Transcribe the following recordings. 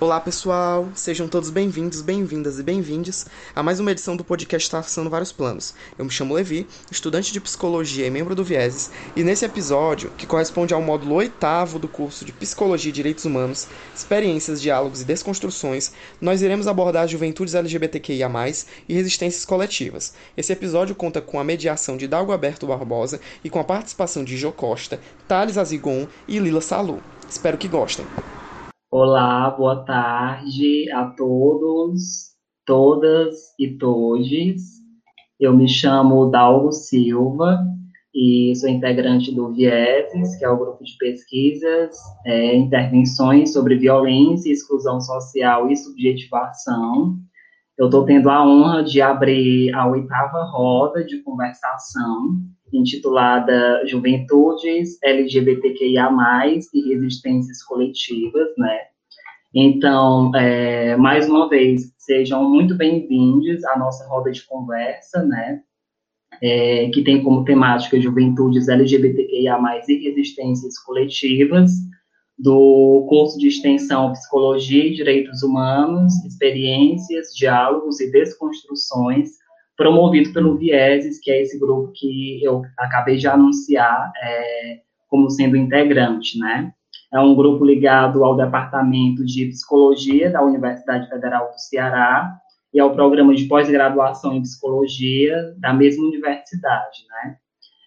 Olá pessoal, sejam todos bem-vindos, bem-vindas e bem-vindes a mais uma edição do podcast Traçando Vários Planos. Eu me chamo Levi, estudante de psicologia e membro do Vieses, e nesse episódio, que corresponde ao módulo oitavo do curso de Psicologia e Direitos Humanos, Experiências, Diálogos e Desconstruções, nós iremos abordar juventudes LGBTQIA+, e resistências coletivas. Esse episódio conta com a mediação de Dalgoberto Barbosa e com a participação de Jo Costa, Thales Azigon e Lila Salu. Espero que gostem. Olá, boa tarde a todos, todas e todes. Eu me chamo Dalgo Silva e sou integrante do Vieses, que é o grupo de pesquisas, é, intervenções sobre violência, exclusão social e subjetivação. Eu estou tendo a honra de abrir a oitava roda de conversação intitulada Juventudes LGBTQIA+, e Resistências Coletivas, né? Então, é, mais uma vez, sejam muito bem-vindos à nossa roda de conversa, né? É, que tem como temática Juventudes LGBTQIA+, e Resistências Coletivas, do curso de extensão Psicologia e Direitos Humanos, Experiências, Diálogos e Desconstruções, promovido pelo Vieses, que é esse grupo que eu acabei de anunciar é, como sendo integrante, né? É um grupo ligado ao Departamento de Psicologia da Universidade Federal do Ceará e ao programa de pós-graduação em Psicologia da mesma universidade, né?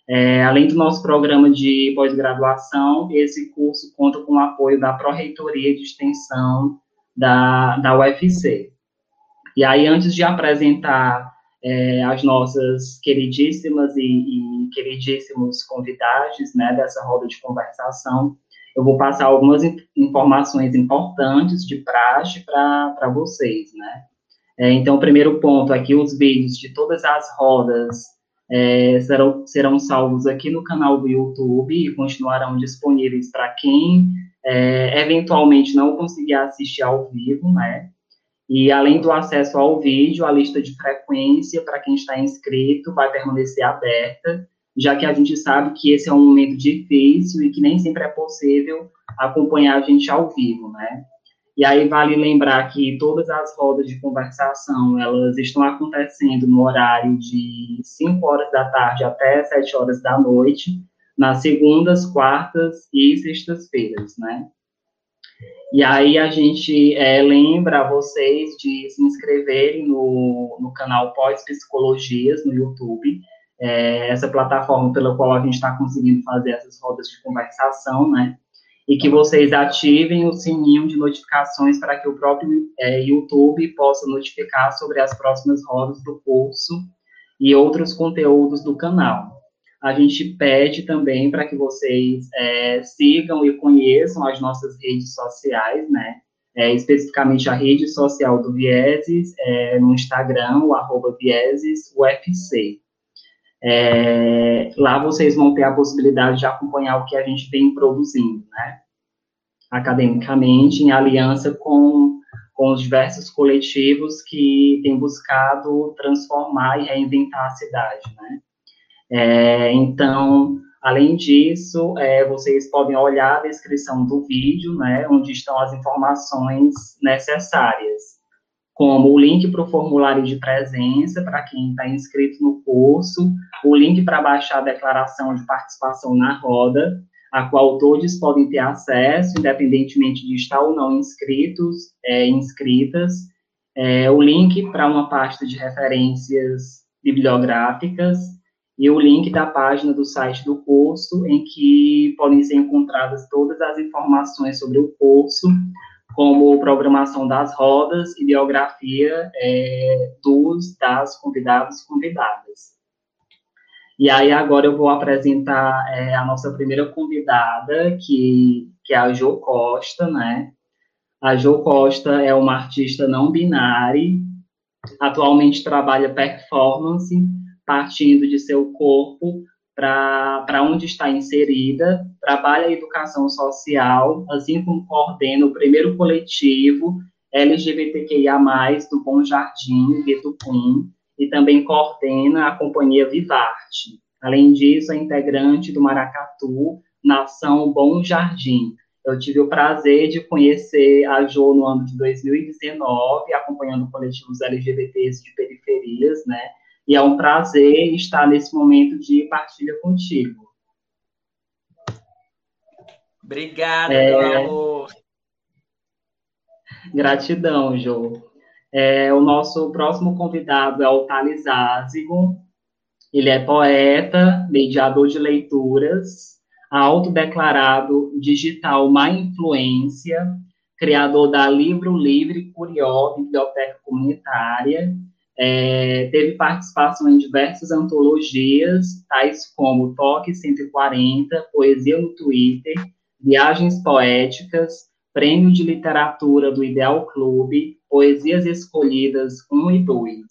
É, além do nosso programa de pós-graduação, esse curso conta com o apoio da Pró-Reitoria de Extensão da, da UFC. E aí, antes de apresentar é, as nossas queridíssimas e, e, queridíssimos convidados né, dessa roda de conversação. Eu vou passar algumas informações importantes de praxe para vocês, né? É, então, o primeiro ponto aqui, os vídeos de todas as rodas é, serão, serão salvos aqui no canal do YouTube e continuarão disponíveis para quem é, eventualmente não conseguir assistir ao vivo, né? E além do acesso ao vídeo, a lista de frequência para quem está inscrito vai permanecer aberta, já que a gente sabe que esse é um momento difícil e que nem sempre é possível acompanhar a gente ao vivo, né? E aí vale lembrar que todas as rodas de conversação, elas estão acontecendo no horário de 5 horas da tarde até 7 horas da noite, nas segundas, quartas e sextas-feiras, né? E aí a gente é, lembra vocês de se inscreverem no, no canal Pós Psicologias no YouTube, é, essa plataforma pela qual a gente está conseguindo fazer essas rodas de conversação, né? E que vocês ativem o sininho de notificações para que o próprio é, YouTube possa notificar sobre as próximas rodas do curso e outros conteúdos do canal a gente pede também para que vocês é, sigam e conheçam as nossas redes sociais, né? É, especificamente a rede social do Vieses, é, no Instagram, o arroba ViesesUFC. É, lá vocês vão ter a possibilidade de acompanhar o que a gente vem produzindo, né? Academicamente, em aliança com, com os diversos coletivos que têm buscado transformar e reinventar a cidade, né? É, então, além disso, é, vocês podem olhar a descrição do vídeo, né, onde estão as informações necessárias, como o link para o formulário de presença para quem está inscrito no curso, o link para baixar a declaração de participação na roda, a qual todos podem ter acesso, independentemente de estar ou não inscritos, é, inscritas, é, o link para uma pasta de referências bibliográficas, e o link da página do site do curso, em que podem ser encontradas todas as informações sobre o curso, como programação das rodas e biografia é, dos, das convidados convidadas. E aí agora eu vou apresentar é, a nossa primeira convidada, que, que é a Jo Costa, né? A Jo Costa é uma artista não binária, atualmente trabalha performance, partindo de seu corpo para onde está inserida, trabalha a educação social, assim como coordena o primeiro coletivo LGBTQIA+, do Bom Jardim, Guetupum, e também coordena a companhia Vivarte. Além disso, é integrante do Maracatu, Nação Bom Jardim, Eu tive o prazer de conhecer a Jo no ano de 2019, acompanhando coletivos LGBTs de periferias, né? E é um prazer estar nesse momento de partilha contigo. Obrigada, é... meu amor. Gratidão, Jo. É, o nosso próximo convidado é o Thales Azigo. Ele é poeta, mediador de leituras, autodeclarado digital má influência, criador da Livro Livre Curió, biblioteca comunitária, é, teve participação em diversas antologias, tais como Toque 140, Poesia no Twitter, Viagens Poéticas, Prêmio de Literatura do Ideal Clube, Poesias Escolhidas 1 e 2.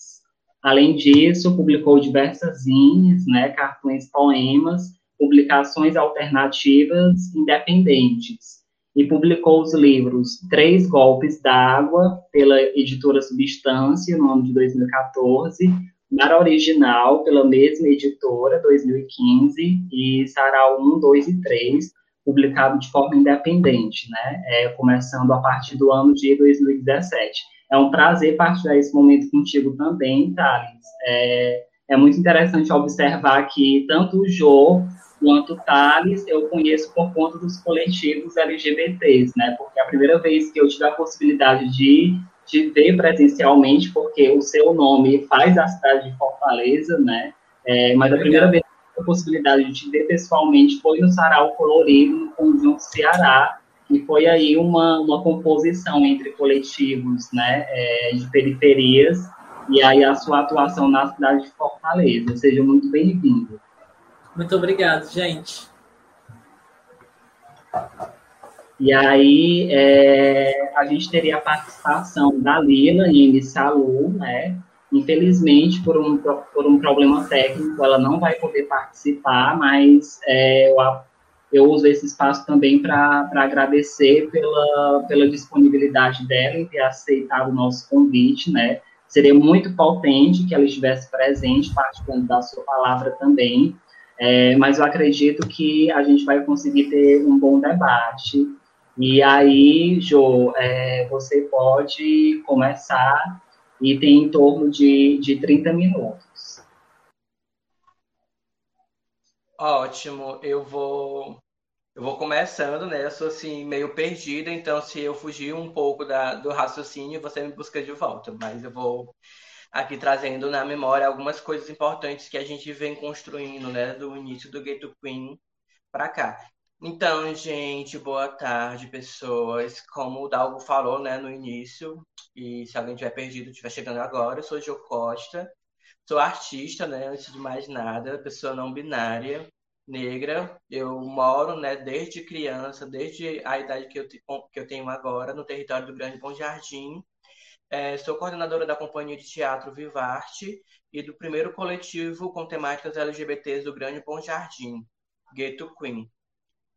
Além disso, publicou diversas zines, né, cartões poemas, publicações alternativas independentes, e publicou os livros Três Golpes d'Água, pela editora Substância, no ano de 2014, Mar Original, pela mesma editora, 2015, e Sarau 1, 2 e 3, publicado de forma independente, né? É, começando a partir do ano de 2017. É um prazer partilhar esse momento contigo também, Thales. É, é muito interessante observar que tanto o Jô quanto Thales eu conheço por conta dos coletivos LGBTs, né? Porque a primeira vez que eu tive a possibilidade de te ver presencialmente, porque o seu nome faz a cidade de Fortaleza, né? É, mas a primeira vez a possibilidade de te ver pessoalmente foi no Sarau Colorido, no Conjunto Ceará, e foi aí uma, uma composição entre coletivos né, é, de periferias e aí a sua atuação na cidade de Fortaleza. Seja muito bem-vindo. Muito obrigado, gente. E aí é, a gente teria a participação da Lila e Salu, né? Infelizmente, por um, por um problema técnico, ela não vai poder participar, mas é, eu, eu uso esse espaço também para agradecer pela, pela disponibilidade dela em ter aceitado o nosso convite, né? Seria muito potente que ela estivesse presente, participando da sua palavra também, é, mas eu acredito que a gente vai conseguir ter um bom debate. E aí, Jo, é, você pode começar e tem em torno de, de 30 minutos. Ótimo, eu vou eu vou começando, né? Eu sou assim meio perdida, então se eu fugir um pouco da, do raciocínio, você me busca de volta, mas eu vou aqui trazendo na memória algumas coisas importantes que a gente vem construindo, né, do início do Ghetto Queen para cá. Então, gente, boa tarde, pessoas. Como o Dalgo falou, né, no início, e se alguém tiver perdido, estiver chegando agora, eu sou Jo Costa, sou artista, né, antes de mais nada, pessoa não binária, negra. Eu moro, né, desde criança, desde a idade que eu, que eu tenho agora, no território do Grande Bom Jardim. É, sou coordenadora da Companhia de Teatro Vivarte e do primeiro coletivo com temáticas LGBTs do Grande Bom Jardim, Ghetto Queen.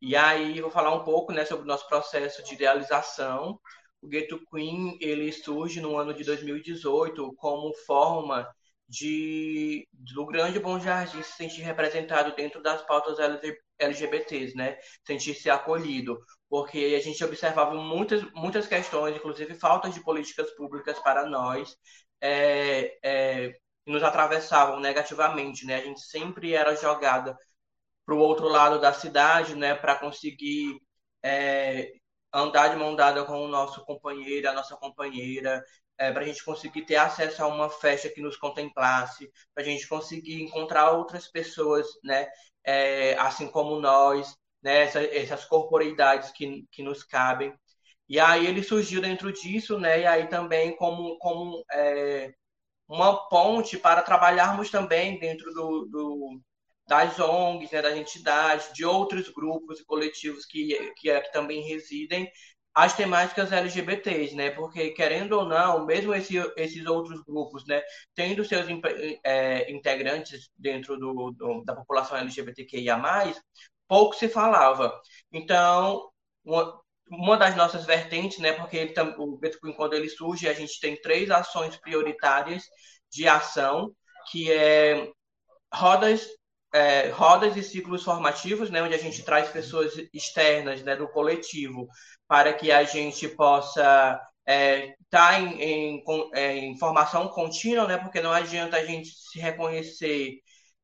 E aí vou falar um pouco né, sobre o nosso processo de idealização. O Ghetto Queen ele surge no ano de 2018 como forma de do Grande Bom Jardim se sentir representado dentro das pautas LGBTs, né? Sentir-se acolhido, porque a gente observava muitas muitas questões, inclusive faltas de políticas públicas para nós, é, é, nos atravessavam negativamente, né? A gente sempre era jogada para o outro lado da cidade, né, para conseguir é, andar de mão dada com o nosso companheiro, a nossa companheira, é, para a gente conseguir ter acesso a uma festa que nos contemplasse, para a gente conseguir encontrar outras pessoas, né, é, assim como nós, né, essa, essas corporeidades que, que nos cabem. E aí ele surgiu dentro disso, né, e aí também como, como é, uma ponte para trabalharmos também dentro do, do das ONGs, né, das entidades, de outros grupos e coletivos que, que, que também residem as temáticas LGBTs, né? Porque, querendo ou não, mesmo esse, esses outros grupos, né, tendo seus é, integrantes dentro do, do, da população LGBTQIA+, pouco se falava. Então, uma, uma das nossas vertentes, né, porque ele, o Bitcoin, quando ele surge, a gente tem três ações prioritárias de ação, que é rodas é, rodas e ciclos formativos, né, onde a gente traz pessoas externas né, do coletivo para que a gente possa é, tá em, em, é, em, formação contínua, né, porque não adianta a gente se reconhecer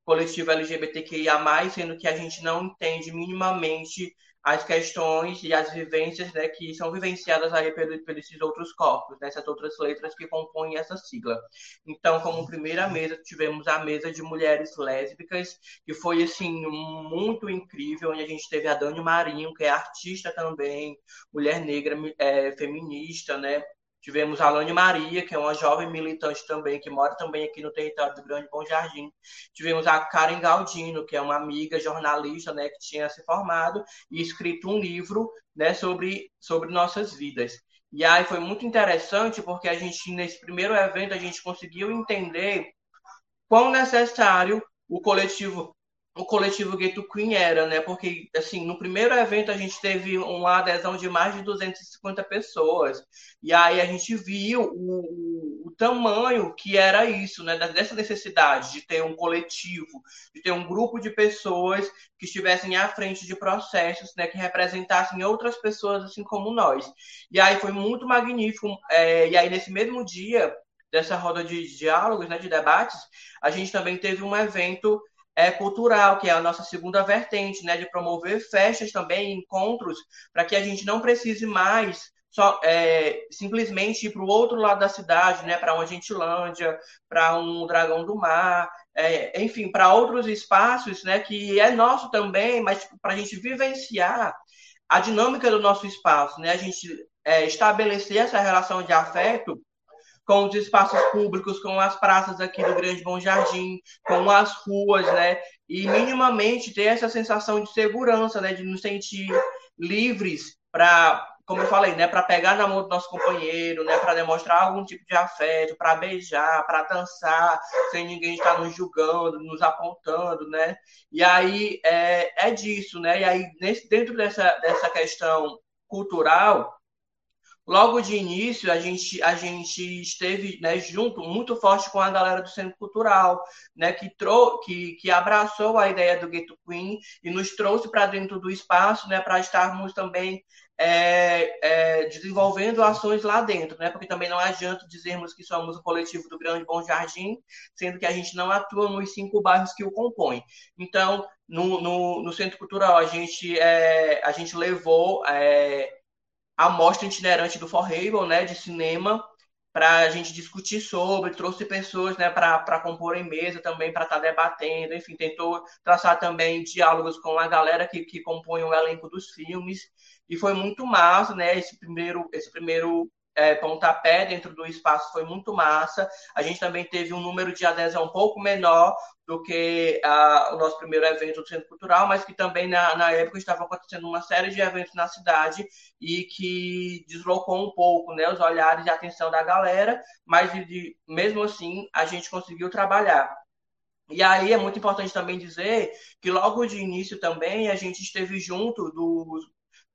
coletivo LGBTQIA+, sendo que a gente não entende minimamente as questões e as vivências né, que são vivenciadas aí pelos, pelos esses outros corpos, nessas né, outras letras que compõem essa sigla. Então, como primeira mesa, tivemos a mesa de mulheres lésbicas, que foi, assim, muito incrível, onde a gente teve a Dani Marinho, que é artista também, mulher negra, é, feminista, né, Tivemos a Alane Maria, que é uma jovem militante também, que mora também aqui no território do Grande Bom Jardim. Tivemos a Karen Galdino, que é uma amiga jornalista, né, que tinha se formado e escrito um livro, né, sobre, sobre nossas vidas. E aí foi muito interessante porque a gente nesse primeiro evento a gente conseguiu entender quão necessário o coletivo o coletivo Ghetto Queen era, né? Porque, assim, no primeiro evento a gente teve uma adesão de mais de 250 pessoas. E aí a gente viu o, o tamanho que era isso, né? Dessa necessidade de ter um coletivo, de ter um grupo de pessoas que estivessem à frente de processos, né? Que representassem outras pessoas assim como nós. E aí foi muito magnífico. É, e aí, nesse mesmo dia dessa roda de diálogos, né? De debates, a gente também teve um evento é, cultural, que é a nossa segunda vertente, né, de promover festas também, encontros, para que a gente não precise mais só é, simplesmente ir para o outro lado da cidade, né, para uma Gentilândia, para um Dragão do Mar, é, enfim, para outros espaços, né, que é nosso também, mas tipo, para a gente vivenciar a dinâmica do nosso espaço, né, a gente é, estabelecer essa relação de afeto com os espaços públicos, com as praças aqui do Grande Bom Jardim, com as ruas, né? E minimamente ter essa sensação de segurança, né? De nos sentir livres para, como eu falei, né? Para pegar na mão do nosso companheiro, né? Para demonstrar algum tipo de afeto, para beijar, para dançar, sem ninguém estar nos julgando, nos apontando, né? E aí é, é disso, né? E aí nesse, dentro dessa, dessa questão cultural logo de início a gente a gente esteve né, junto muito forte com a galera do centro cultural né que trou que, que abraçou a ideia do Ghetto Queen e nos trouxe para dentro do espaço né para estarmos também é, é, desenvolvendo ações lá dentro, né? Porque também não adianta dizermos que somos o coletivo do Grande Bom Jardim, sendo que a gente não atua nos cinco bairros que o compõem. Então, no, no, no Centro Cultural, a gente, é, a gente levou é, a mostra itinerante do Forrable, né, de cinema, para a gente discutir sobre, trouxe pessoas né, para compor em mesa também, para estar tá debatendo, enfim, tentou traçar também diálogos com a galera que, que compõe o elenco dos filmes, e foi muito massa, né, esse primeiro, esse primeiro é, pontapé dentro do espaço foi muito massa. A gente também teve um número de adesão um pouco menor do que a, o nosso primeiro evento do Centro Cultural, mas que também na, na época estava acontecendo uma série de eventos na cidade e que deslocou um pouco né, os olhares e a atenção da galera, mas de, mesmo assim a gente conseguiu trabalhar. E aí é muito importante também dizer que logo de início também a gente esteve junto dos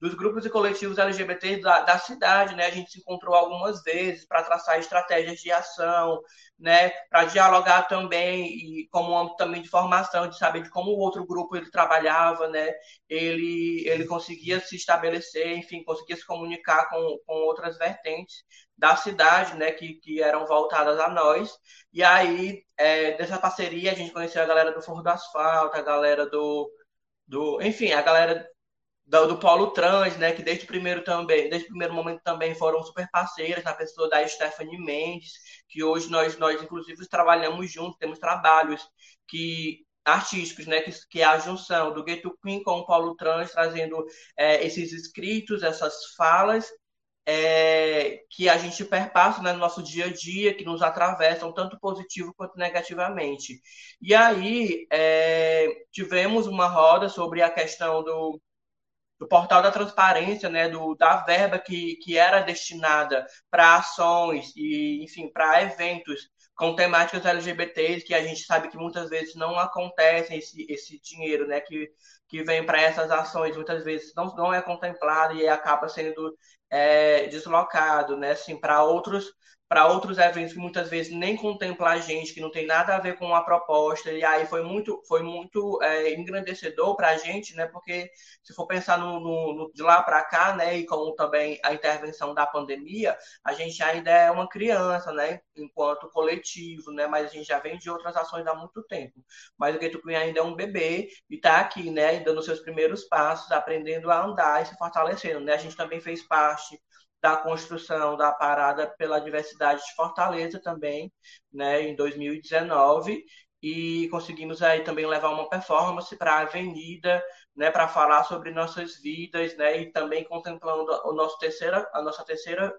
dos grupos e coletivos LGBT da, da cidade, né? A gente se encontrou algumas vezes para traçar estratégias de ação, né? Para dialogar também e como âmbito também de formação, de saber de como o outro grupo ele trabalhava, né? Ele ele conseguia se estabelecer, enfim, conseguia se comunicar com, com outras vertentes da cidade, né? Que, que eram voltadas a nós. E aí é, dessa parceria a gente conheceu a galera do Forro do Asfalto, a galera do do, enfim, a galera do, do Polo Trans, né, que desde o primeiro também, desde o primeiro momento também foram super parceiras, na pessoa da Stephanie Mendes, que hoje nós nós inclusive trabalhamos juntos, temos trabalhos que artísticos, né, que, que é a junção do Ghetto Queen com o Polo Trans, trazendo é, esses escritos, essas falas é, que a gente perpassa né, no nosso dia a dia, que nos atravessam tanto positivo quanto negativamente. E aí é, tivemos uma roda sobre a questão do do portal da transparência, né, do, da verba que, que era destinada para ações e, enfim, para eventos com temáticas LGBTs, que a gente sabe que muitas vezes não acontecem esse, esse dinheiro, né, que, que vem para essas ações, muitas vezes não, não é contemplado e acaba sendo é, deslocado, né, assim, para outros para outros eventos que muitas vezes nem contempla a gente, que não tem nada a ver com a proposta, e aí foi muito, foi muito é, engrandecedor para a gente, né? Porque se for pensar no, no, no de lá para cá, né? E com também a intervenção da pandemia, a gente ainda é uma criança, né? Enquanto coletivo, né? Mas a gente já vem de outras ações há muito tempo. Mas o Getucunha ainda é um bebê e está aqui, né? Dando seus primeiros passos, aprendendo a andar e se fortalecendo, né? A gente também fez parte da construção da parada pela diversidade de Fortaleza também, né, em 2019, e conseguimos aí também levar uma performance para a Avenida, né, para falar sobre nossas vidas, né, e também contemplando o nosso terceira, a nossa terceira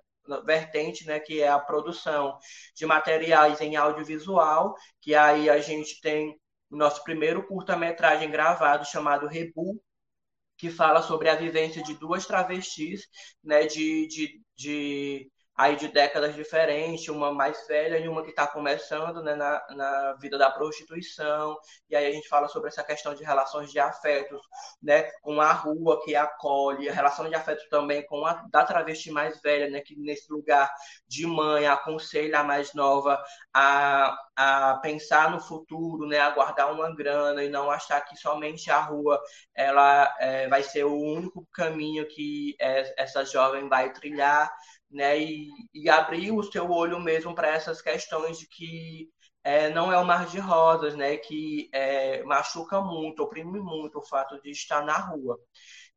vertente, né, que é a produção de materiais em audiovisual, que aí a gente tem o nosso primeiro curta-metragem gravado chamado Rebu, que fala sobre a vivência de duas travestis, né, de, de, de aí de décadas diferentes, uma mais velha e uma que está começando né, na, na vida da prostituição. E aí a gente fala sobre essa questão de relações de afetos, né, com a rua que acolhe, a relação de afeto também com a da travesti mais velha, né, que nesse lugar de mãe aconselha a mais nova a, a pensar no futuro, né, a guardar uma grana e não achar que somente a rua ela é, vai ser o único caminho que é, essa jovem vai trilhar né? E, e abrir o seu olho mesmo para essas questões de que é, não é um mar de rosas, né? Que é, machuca muito, oprime muito o fato de estar na rua.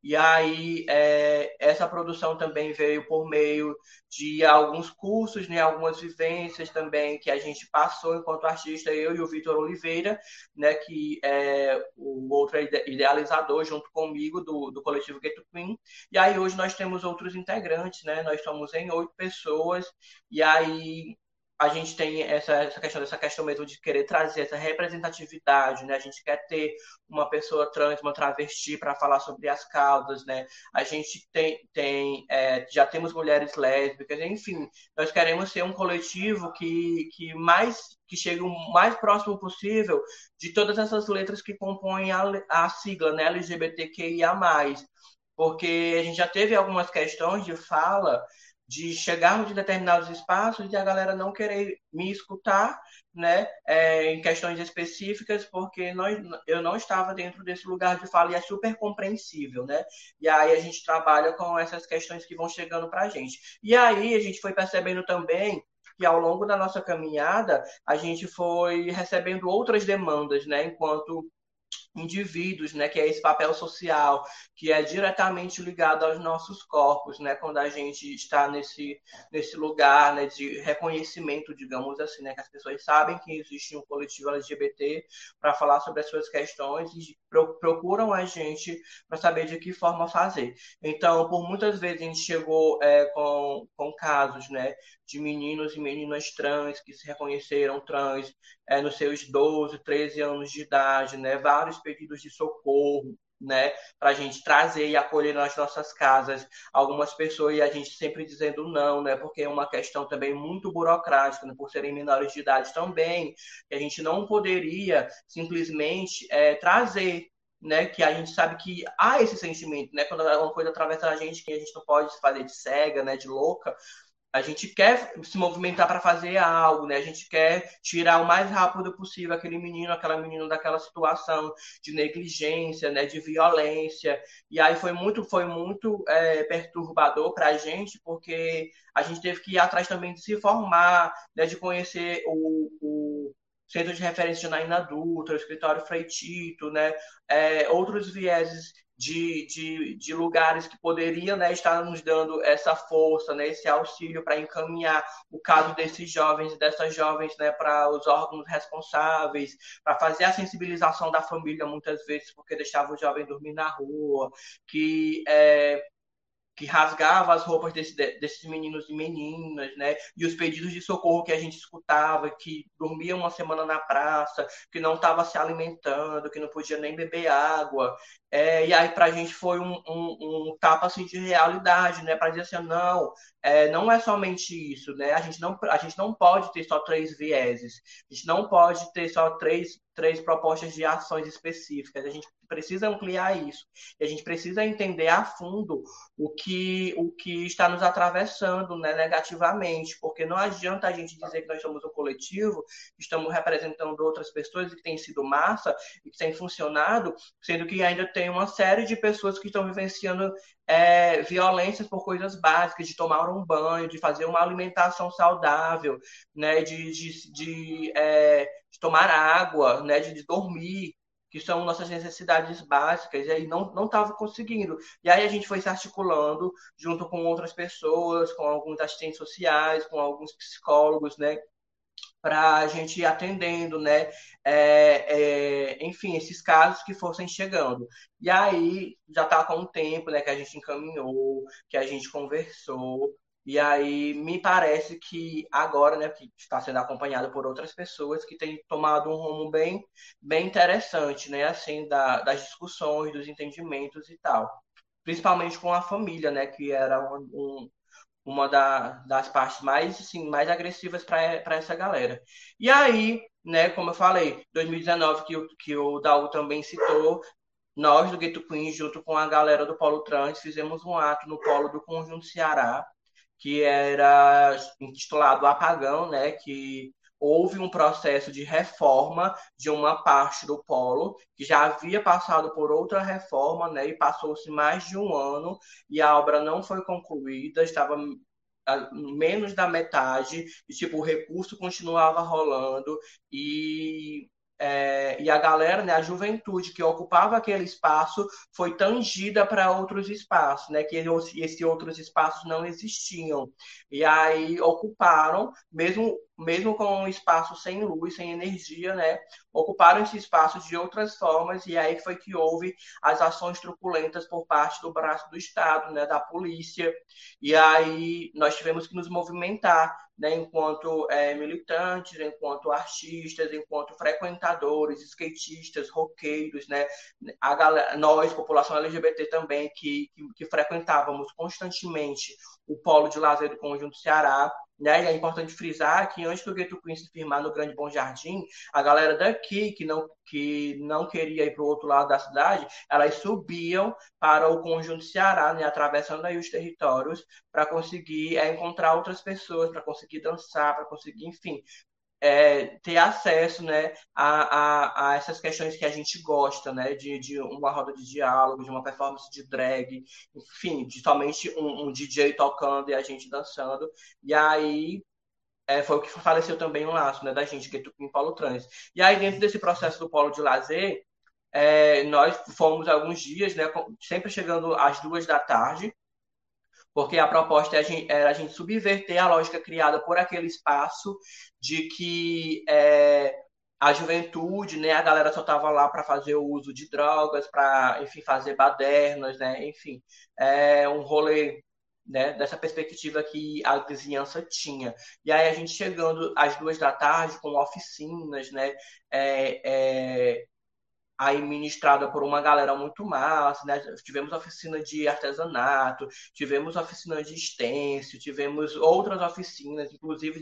E aí, é, essa produção também veio por meio de alguns cursos, né, algumas vivências também que a gente passou enquanto artista, eu e o Vitor Oliveira, né, que é o outro idealizador junto comigo do, do coletivo Ghetto Queen. E aí, hoje nós temos outros integrantes, né, nós somos em oito pessoas, e aí a gente tem essa, essa questão dessa questão mesmo de querer trazer essa representatividade, né? A gente quer ter uma pessoa trans, uma travesti para falar sobre as causas, né? A gente tem, tem é, já temos mulheres lésbicas, enfim, nós queremos ser um coletivo que, que mais que chegue o mais próximo possível de todas essas letras que compõem a, a sigla, né? LGBTQIA+. Porque a gente já teve algumas questões de fala de chegarmos em determinados espaços e a galera não querer me escutar, né, é, em questões específicas, porque nós, eu não estava dentro desse lugar de fala e é super compreensível, né? E aí a gente trabalha com essas questões que vão chegando para a gente. E aí a gente foi percebendo também que ao longo da nossa caminhada a gente foi recebendo outras demandas, né, enquanto indivíduos, né, que é esse papel social, que é diretamente ligado aos nossos corpos, né, quando a gente está nesse, nesse lugar, né, de reconhecimento, digamos assim, né, que as pessoas sabem que existe um coletivo LGBT para falar sobre as suas questões e procuram a gente para saber de que forma fazer. Então, por muitas vezes a gente chegou é, com, com casos, né, de meninos e meninas trans que se reconheceram trans é, nos seus 12, 13 anos de idade, né? Vários pedidos de socorro, né, para a gente trazer e acolher nas nossas casas algumas pessoas e a gente sempre dizendo não, né, porque é uma questão também muito burocrática, né, por serem menores de idade também, que a gente não poderia simplesmente é, trazer né, que a gente sabe que há esse sentimento, né, quando alguma coisa atravessa a gente que a gente não pode se fazer de cega, né, de louca, a gente quer se movimentar para fazer algo, né? A gente quer tirar o mais rápido possível aquele menino, aquela menina daquela situação de negligência, né? De violência. E aí foi muito, foi muito é, perturbador para a gente, porque a gente teve que ir atrás também de se formar, né? De conhecer o, o Centro de Referência de Naina Adulta, o Escritório Freitito, né? É, outros vieses de, de, de lugares que poderiam né, estar nos dando essa força, né, esse auxílio para encaminhar o caso desses jovens e dessas jovens né, para os órgãos responsáveis, para fazer a sensibilização da família muitas vezes, porque deixava o jovem dormir na rua, que é, que rasgava as roupas desse, desses meninos e meninas, né? E os pedidos de socorro que a gente escutava, que dormia uma semana na praça, que não estava se alimentando, que não podia nem beber água. É, e aí para a gente foi um, um, um, tapa assim de realidade, né? Para dizer assim, não, é, não é somente isso, né? A gente não a gente não pode ter só três vieses, a gente não pode ter só três três propostas de ações específicas. A gente precisa ampliar isso. E a gente precisa entender a fundo o que, o que está nos atravessando né, negativamente, porque não adianta a gente dizer que nós somos um coletivo, estamos representando outras pessoas que têm sido massa e que têm funcionado, sendo que ainda tem uma série de pessoas que estão vivenciando é, violências por coisas básicas, de tomar um banho, de fazer uma alimentação saudável, né, de, de, de, é, de tomar água, né, de, de, dormir, que são nossas necessidades básicas, e aí não estava conseguindo. E aí a gente foi se articulando junto com outras pessoas, com alguns assistentes sociais, com alguns psicólogos, né, para a gente ir atendendo, né? É, é, enfim, esses casos que fossem chegando. E aí já está com um tempo, né, que a gente encaminhou, que a gente conversou. E aí me parece que agora, né, que está sendo acompanhado por outras pessoas que têm tomado um rumo bem, bem interessante, né, assim, da, das discussões, dos entendimentos e tal. Principalmente com a família, né, que era um uma da, das partes mais, assim, mais agressivas para essa galera. E aí, né, como eu falei, 2019, que, que o Daú também citou, nós do Gueto Queen, junto com a galera do Polo Trans, fizemos um ato no Polo do Conjunto Ceará, que era intitulado Apagão, né, que houve um processo de reforma de uma parte do polo, que já havia passado por outra reforma, né, e passou-se mais de um ano, e a obra não foi concluída, estava menos da metade, e tipo, o recurso continuava rolando, e é, e a galera, né, a juventude que ocupava aquele espaço foi tangida para outros espaços, né, que esses outros espaços não existiam. E aí ocuparam, mesmo mesmo com um espaço sem luz, sem energia, né, ocuparam esse espaço de outras formas e aí foi que houve as ações truculentas por parte do braço do Estado, né, da polícia. E aí nós tivemos que nos movimentar, né, enquanto é, militantes, enquanto artistas, enquanto frequentadores, skatistas, roqueiros, né, a galera, nós, população LGBT também, que, que, que frequentávamos constantemente o polo de lazer do Conjunto Ceará, né? É importante frisar que antes do Gueto Queen se firmar no Grande Bom Jardim, a galera daqui que não, que não queria ir para o outro lado da cidade, elas subiam para o Conjunto Ceará, né? atravessando aí os territórios, para conseguir é, encontrar outras pessoas, para conseguir dançar, para conseguir, enfim, é, ter acesso né, a, a, a, essas questões que a gente gosta, né, de, de uma roda de diálogo, de uma performance de drag, enfim, de somente um, um DJ tocando e a gente dançando. E aí é, foi o que faleceu também o laço né, da gente, que é em Polo Trans. E aí, dentro desse processo do Polo de Lazer, é, nós fomos alguns dias, né, sempre chegando às duas da tarde, porque a proposta era a gente subverter a lógica criada por aquele espaço de que é, a juventude, né, a galera só estava lá para fazer o uso de drogas, para, enfim, fazer badernas, né, enfim, é um rolê né, dessa perspectiva que a vizinhança tinha. E aí a gente chegando às duas da tarde com oficinas, né, é, é, aí ministrada por uma galera muito massa, né? Tivemos oficina de artesanato, tivemos oficina de estêncil, tivemos outras oficinas, inclusive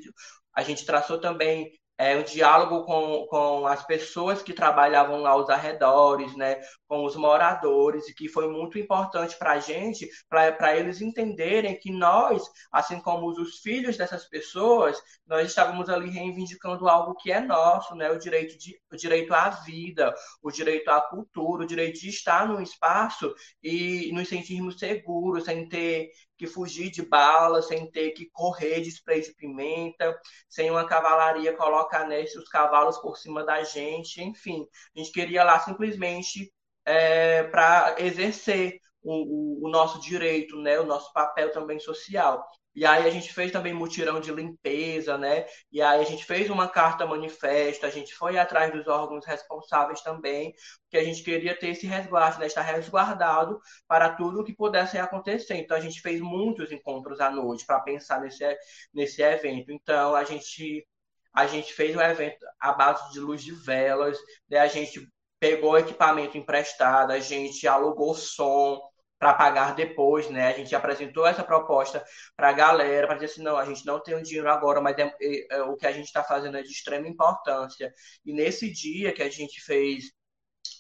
a gente traçou também é, um diálogo com, com as pessoas que trabalhavam lá aos arredores, né, com os moradores, e que foi muito importante para a gente, para eles entenderem que nós, assim como os filhos dessas pessoas, nós estávamos ali reivindicando algo que é nosso, né, o direito, de, o direito à vida, o direito à cultura, o direito de estar num espaço e nos sentirmos seguros, sem ter que fugir de bala, sem ter que correr de spray de pimenta, sem uma cavalaria colocar né, os cavalos por cima da gente, enfim. A gente queria lá simplesmente é, para exercer o, o, o, nosso direito, né, o nosso papel também social. E aí a gente fez também mutirão de limpeza, né? E aí a gente fez uma carta manifesto, a gente foi atrás dos órgãos responsáveis também, porque a gente queria ter esse resguardo, né? estar resguardado para tudo o que pudesse acontecer. Então a gente fez muitos encontros à noite para pensar nesse, nesse evento. Então a gente a gente fez um evento à base de luz de velas, né? a gente pegou equipamento emprestado, a gente alugou som para pagar depois, né? A gente apresentou essa proposta para a galera, para dizer assim, não, a gente não tem o dinheiro agora, mas é, é, é, o que a gente está fazendo é de extrema importância. E nesse dia que a gente fez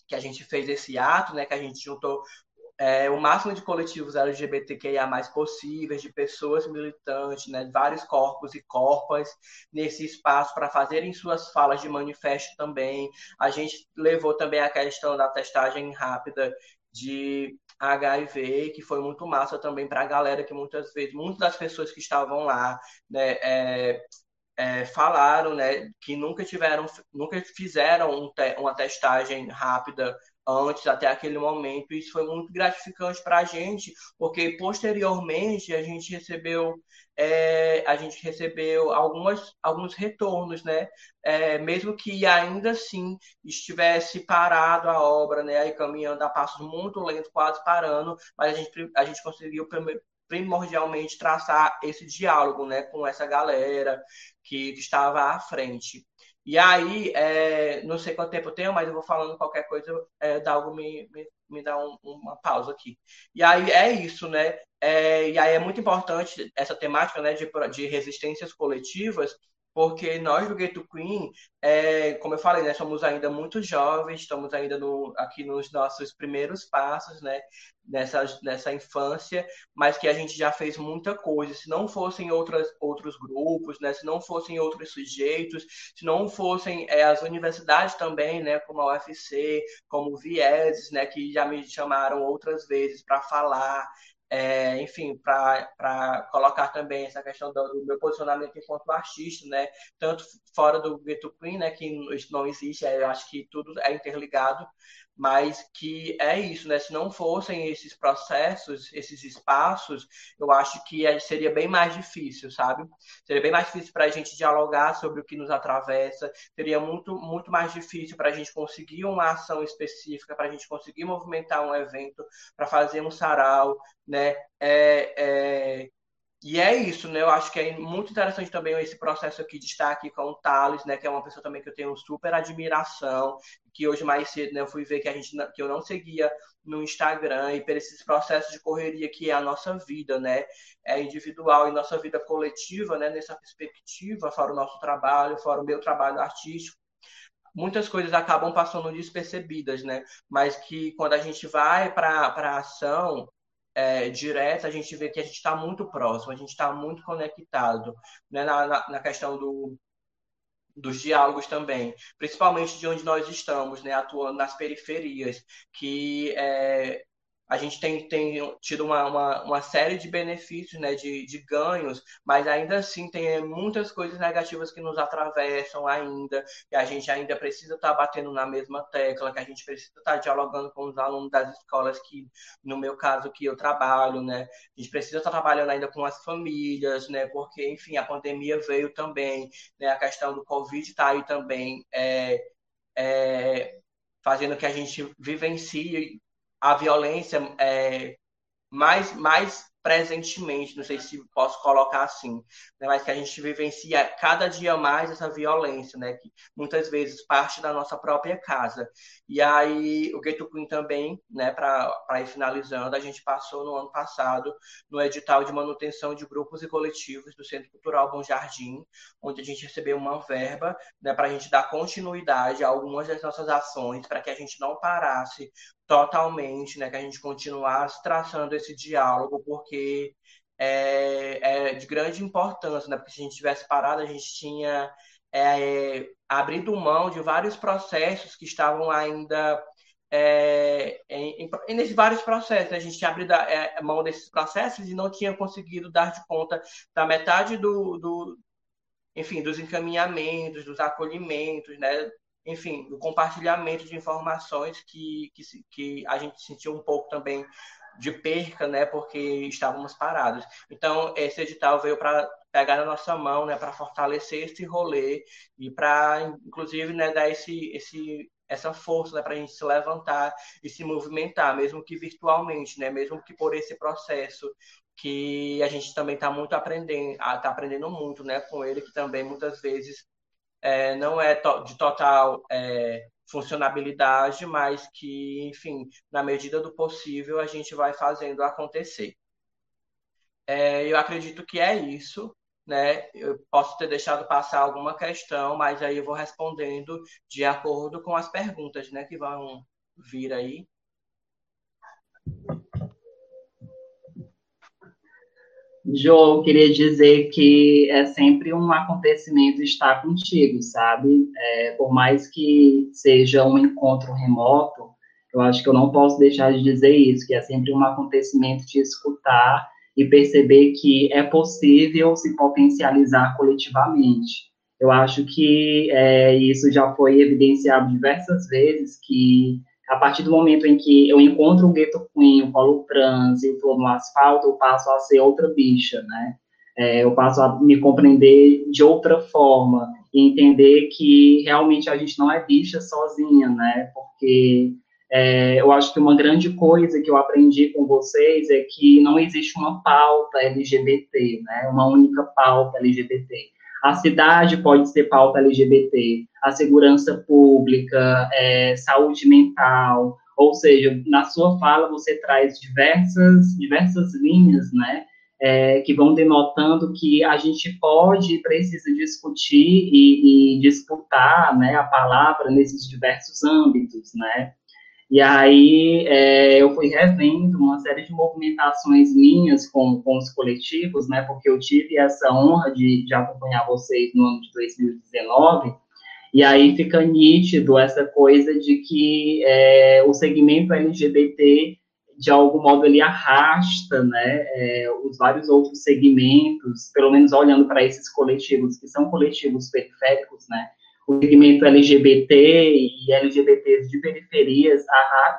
que a gente fez esse ato, né, que a gente juntou é, o máximo de coletivos LGBTQIA possíveis, de pessoas militantes, né, vários corpos e corpas nesse espaço para fazerem suas falas de manifesto também. A gente levou também a questão da testagem rápida de HIV, que foi muito massa também para a galera que muitas vezes, muitas das pessoas que estavam lá, né, é, é, falaram, né, que nunca tiveram, nunca fizeram um te, uma testagem rápida antes, até aquele momento. Isso foi muito gratificante para a gente, porque posteriormente a gente recebeu é, a gente recebeu algumas, alguns retornos, né? É, mesmo que ainda assim estivesse parado a obra, né? Aí caminhando a passos muito lentos, quase parando, mas a gente, a gente conseguiu primordialmente traçar esse diálogo, né? Com essa galera que, que estava à frente. E aí, é, não sei quanto tempo eu tenho, mas eu vou falando qualquer coisa, é, dá algo me, me, me dá um, uma pausa aqui. E aí é isso, né? É, e aí é muito importante essa temática né, de, de resistências coletivas, porque nós do Ghetto Queen, é, como eu falei, né, somos ainda muito jovens, estamos ainda no, aqui nos nossos primeiros passos, né, nessa, nessa infância, mas que a gente já fez muita coisa. Se não fossem outras, outros grupos, né, se não fossem outros sujeitos, se não fossem é, as universidades também, né, como a UFC, como o Vieses, né, que já me chamaram outras vezes para falar, é, enfim, para colocar também essa questão do, do, meu posicionamento enquanto artista, né? Tanto fora do Ghetto Queen, né? Que não existe, é, eu acho que tudo é interligado, mas que é isso, né? Se não fossem esses processos, esses espaços, eu acho que seria bem mais difícil, sabe? Seria bem mais difícil para a gente dialogar sobre o que nos atravessa, seria muito, muito mais difícil para a gente conseguir uma ação específica, para a gente conseguir movimentar um evento, para fazer um sarau, né? É, é, e é isso, né? Eu acho que é muito interessante também esse processo aqui de estar aqui com o Thales, né? Que é uma pessoa também que eu tenho super admiração, que hoje mais cedo, né, eu fui ver que a gente que eu não seguia no Instagram e por esses processos de correria que é a nossa vida, né? É individual e nossa vida coletiva, né? Nessa perspectiva, fora o nosso trabalho, fora o meu trabalho artístico, muitas coisas acabam passando despercebidas, né? Mas que quando a gente vai para a ação, é, direta, a gente vê que a gente está muito próximo, a gente está muito conectado né, na, na, na questão do, dos diálogos também, principalmente de onde nós estamos, né, atuando nas periferias, que é, a gente tem, tem tido uma, uma, uma, série de benefícios, né, de, de ganhos, mas ainda assim tem muitas coisas negativas que nos atravessam ainda, e a gente ainda precisa estar tá batendo na mesma tecla, que a gente precisa estar tá dialogando com os alunos das escolas que, no meu caso, que eu trabalho, né, a gente precisa estar tá trabalhando ainda com as famílias, né, porque, enfim, a pandemia veio também, né, a questão do Covid está aí também, é, é, fazendo que a gente vivencie a violência é, mais, mais presentemente, não sei se posso colocar assim, né, mas que a gente vivencia cada dia mais essa violência, né, que muitas vezes parte da nossa própria casa. E aí o Ghetto Queen também, né, para ir finalizando, a gente passou no ano passado no edital de manutenção de grupos e coletivos do Centro Cultural Bom Jardim, onde a gente recebeu uma verba né, para a gente dar continuidade a algumas das nossas ações, para que a gente não parasse totalmente, né, que a gente continuasse traçando esse diálogo, porque é, é de grande importância, né, porque se a gente tivesse parado, a gente tinha é, abrido mão de vários processos que estavam ainda é, em, em, nesses vários processos. A gente tinha abrido a, é, mão desses processos e não tinha conseguido dar de conta da metade do, do enfim, dos encaminhamentos, dos acolhimentos, né, enfim, o compartilhamento de informações que, que, que a gente sentiu um pouco também de perca, né, porque estávamos parados. Então, esse edital veio para pegar na nossa mão, né, para fortalecer esse rolê e para, inclusive, né, dar esse, esse, essa força né, para a gente se levantar e se movimentar, mesmo que virtualmente, né, mesmo que por esse processo que a gente também está muito aprendendo, está aprendendo muito, né, com ele, que também muitas vezes é, não é to de total é, funcionabilidade, mas que, enfim, na medida do possível, a gente vai fazendo acontecer. É, eu acredito que é isso, né? Eu posso ter deixado passar alguma questão, mas aí eu vou respondendo de acordo com as perguntas, né, que vão vir aí. Jo, queria dizer que é sempre um acontecimento estar contigo, sabe? É, por mais que seja um encontro remoto, eu acho que eu não posso deixar de dizer isso, que é sempre um acontecimento de escutar e perceber que é possível se potencializar coletivamente. Eu acho que é, isso já foi evidenciado diversas vezes, que a partir do momento em que eu encontro o gueto queen, o polo trans, e estou no asfalto, eu passo a ser outra bicha, né? É, eu passo a me compreender de outra forma e entender que realmente a gente não é bicha sozinha, né? Porque é, eu acho que uma grande coisa que eu aprendi com vocês é que não existe uma pauta LGBT, né? Uma única pauta LGBT. A cidade pode ser pauta LGBT, a segurança pública, é, saúde mental, ou seja, na sua fala você traz diversas, diversas linhas, né? É, que vão denotando que a gente pode e precisa discutir e, e disputar né, a palavra nesses diversos âmbitos, né? E aí é, eu fui revendo uma série de movimentações minhas com, com os coletivos, né? Porque eu tive essa honra de, de acompanhar vocês no ano de 2019. E aí fica nítido essa coisa de que é, o segmento LGBT, de algum modo, ele arrasta né, é, os vários outros segmentos, pelo menos olhando para esses coletivos, que são coletivos periféricos, né? O segmento LGBT e LGBTs de periferias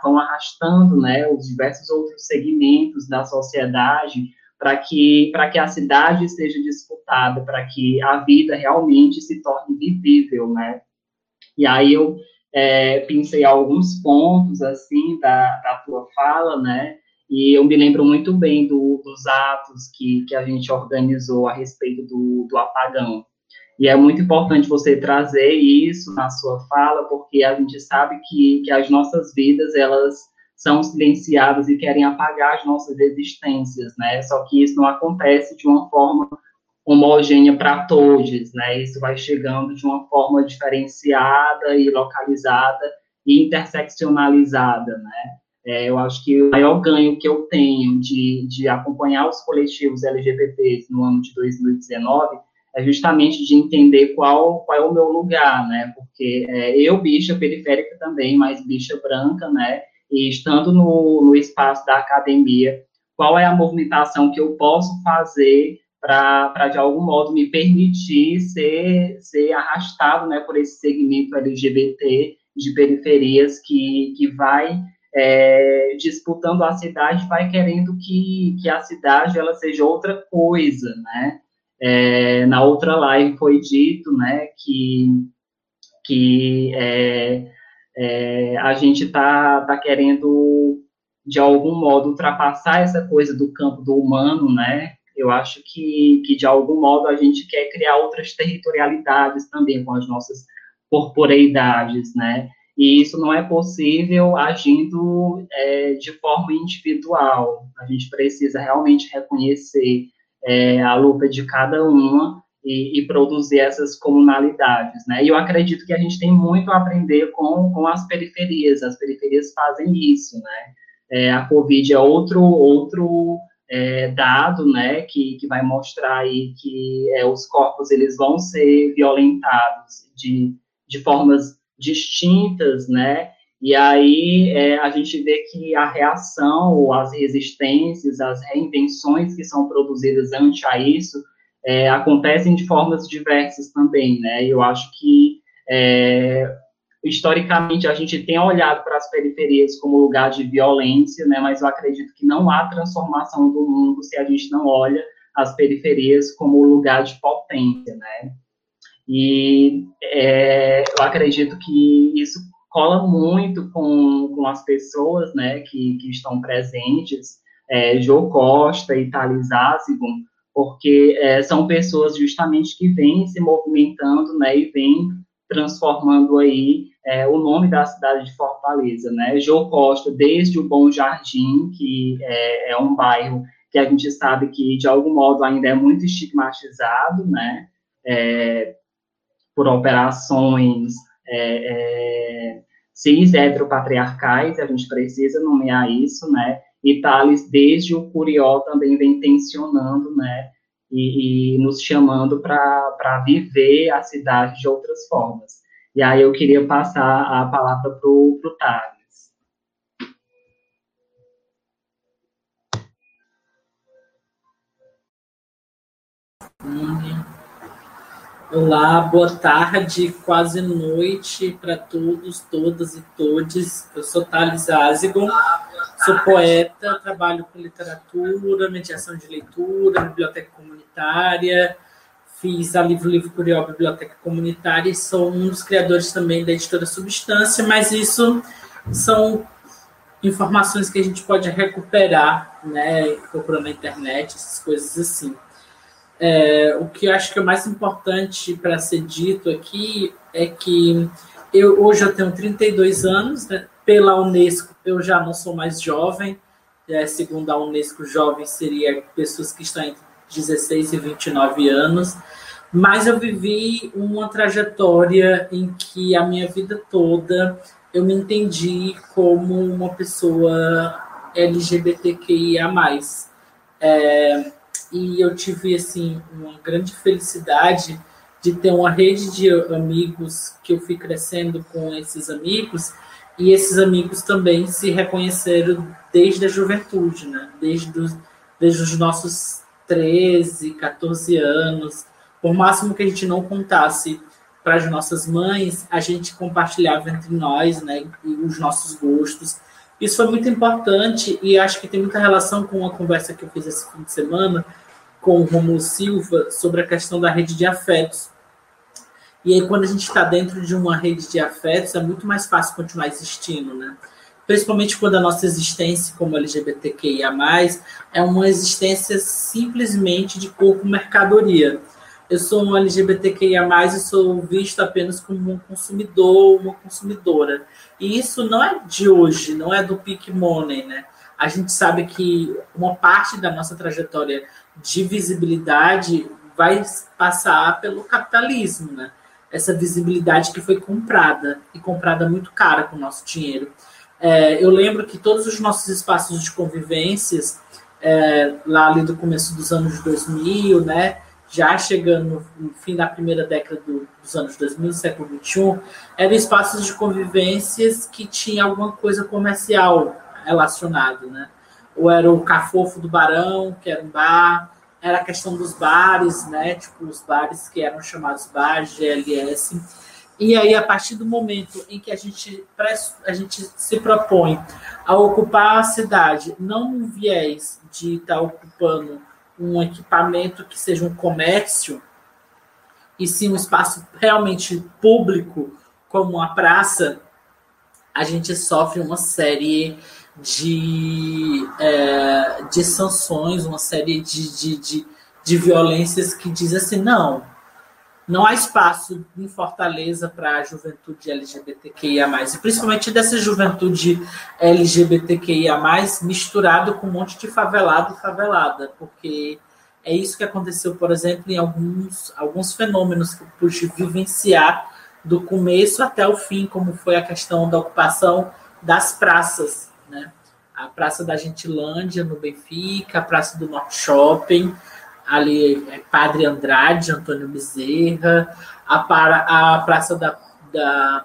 vão arrastando né, os diversos outros segmentos da sociedade para que, que a cidade seja disputada, para que a vida realmente se torne vivível, né? E aí eu é, pensei alguns pontos, assim, da, da tua fala, né? E eu me lembro muito bem do, dos atos que, que a gente organizou a respeito do, do apagão. E é muito importante você trazer isso na sua fala, porque a gente sabe que, que as nossas vidas, elas são silenciadas e querem apagar as nossas existências, né? Só que isso não acontece de uma forma homogênea para todos, né? Isso vai chegando de uma forma diferenciada e localizada e interseccionalizada, né? É, eu acho que o maior ganho que eu tenho de, de acompanhar os coletivos LGBTs no ano de 2019 é justamente de entender qual, qual é o meu lugar, né? Porque é, eu, bicha periférica também, mas bicha branca, né? E estando no, no espaço da academia, qual é a movimentação que eu posso fazer para, de algum modo, me permitir ser, ser arrastado né, por esse segmento LGBT de periferias que, que vai é, disputando a cidade, vai querendo que, que a cidade ela seja outra coisa, né? É, na outra live foi dito, né, que, que é, é, a gente está tá querendo, de algum modo, ultrapassar essa coisa do campo do humano, né, eu acho que, que de algum modo, a gente quer criar outras territorialidades também com as nossas corporeidades, né, e isso não é possível agindo é, de forma individual. A gente precisa realmente reconhecer é, a luta de cada uma e, e, produzir essas comunalidades, né? E eu acredito que a gente tem muito a aprender com, com as periferias, as periferias fazem isso, né? É, a Covid é outro, outro é, dado, né, que, que vai mostrar aí que é, os corpos, eles vão ser violentados de, de formas distintas, né, e aí é, a gente vê que a reação, ou as resistências, as reinvenções que são produzidas ante a isso, é, acontecem de formas diversas também, né? Eu acho que é, historicamente a gente tem olhado para as periferias como lugar de violência, né? Mas eu acredito que não há transformação do mundo se a gente não olha as periferias como lugar de potência, né? E é, eu acredito que isso cola muito com, com as pessoas, né, que, que estão presentes, é, Jô Costa e Thales Azigon, porque é, são pessoas justamente que vêm se movimentando, né, e vêm transformando aí é, o nome da cidade de Fortaleza, né? João Costa, desde o Bom Jardim, que é, é, um bairro que a gente sabe que, de algum modo, ainda é muito estigmatizado, né? É, por operações é, é, cis heteropatriarcais, a gente precisa nomear isso, né? E Thales, desde o Curió, também vem tensionando, né? E, e nos chamando para viver a cidade de outras formas. E aí eu queria passar a palavra para o Thales. Olá, boa tarde, quase noite para todos, todas e todes. Eu sou Thales Azigon, sou poeta, trabalho com literatura, mediação de leitura, biblioteca comunitária, fiz a Livro Livro Curió Biblioteca Comunitária e sou um dos criadores também da editora Substância, mas isso são informações que a gente pode recuperar, né, procurando na internet, essas coisas assim. É, o que eu acho que é mais importante para ser dito aqui é que eu hoje eu tenho 32 anos, né, pela Unesco eu já não sou mais jovem, é, segundo a Unesco, jovem seria pessoas que estão entre 16 e 29 anos, mas eu vivi uma trajetória em que a minha vida toda eu me entendi como uma pessoa LGBTQIA+. É, e eu tive, assim, uma grande felicidade de ter uma rede de amigos que eu fui crescendo com esses amigos e esses amigos também se reconheceram desde a juventude, né? Desde, os, desde os nossos 13, 14 anos. Por máximo que a gente não contasse para as nossas mães, a gente compartilhava entre nós, né, os nossos gostos. Isso foi muito importante e acho que tem muita relação com uma conversa que eu fiz esse fim de semana com o Romulo Silva sobre a questão da rede de afetos. E aí, quando a gente está dentro de uma rede de afetos, é muito mais fácil continuar existindo, né? principalmente quando a nossa existência como LGBTQIA+, é uma existência simplesmente de corpo mercadoria. Eu sou um LGBTQIA+, e sou visto apenas como um consumidor, uma consumidora. E isso não é de hoje, não é do peak money, né? A gente sabe que uma parte da nossa trajetória de visibilidade vai passar pelo capitalismo, né? Essa visibilidade que foi comprada, e comprada muito cara com o nosso dinheiro. É, eu lembro que todos os nossos espaços de convivências, é, lá ali do começo dos anos 2000, né, já chegando no fim da primeira década do, dos anos 2000, século 21, eram espaços de convivências que tinha alguma coisa comercial relacionado, né? Ou era o Cafofo do Barão, que era um bar, era a questão dos bares, né? Tipo, os bares que eram chamados bares, GLS, e aí, a partir do momento em que a gente, a gente se propõe a ocupar a cidade, não um viés de estar tá ocupando um equipamento que seja um comércio, e sim um espaço realmente público, como a praça, a gente sofre uma série de, é, de sanções, uma série de, de, de, de violências que diz assim, não, não há espaço em Fortaleza para a juventude LGBTQIA+, e principalmente dessa juventude LGBTQIA+, misturado com um monte de favelado e favelada, porque é isso que aconteceu, por exemplo, em alguns, alguns fenômenos que pude vivenciar do começo até o fim, como foi a questão da ocupação das praças, né? A Praça da Gentilândia, no Benfica, a Praça do Norte Shopping, ali é Padre Andrade, Antônio Bezerra, a, para, a Praça da, da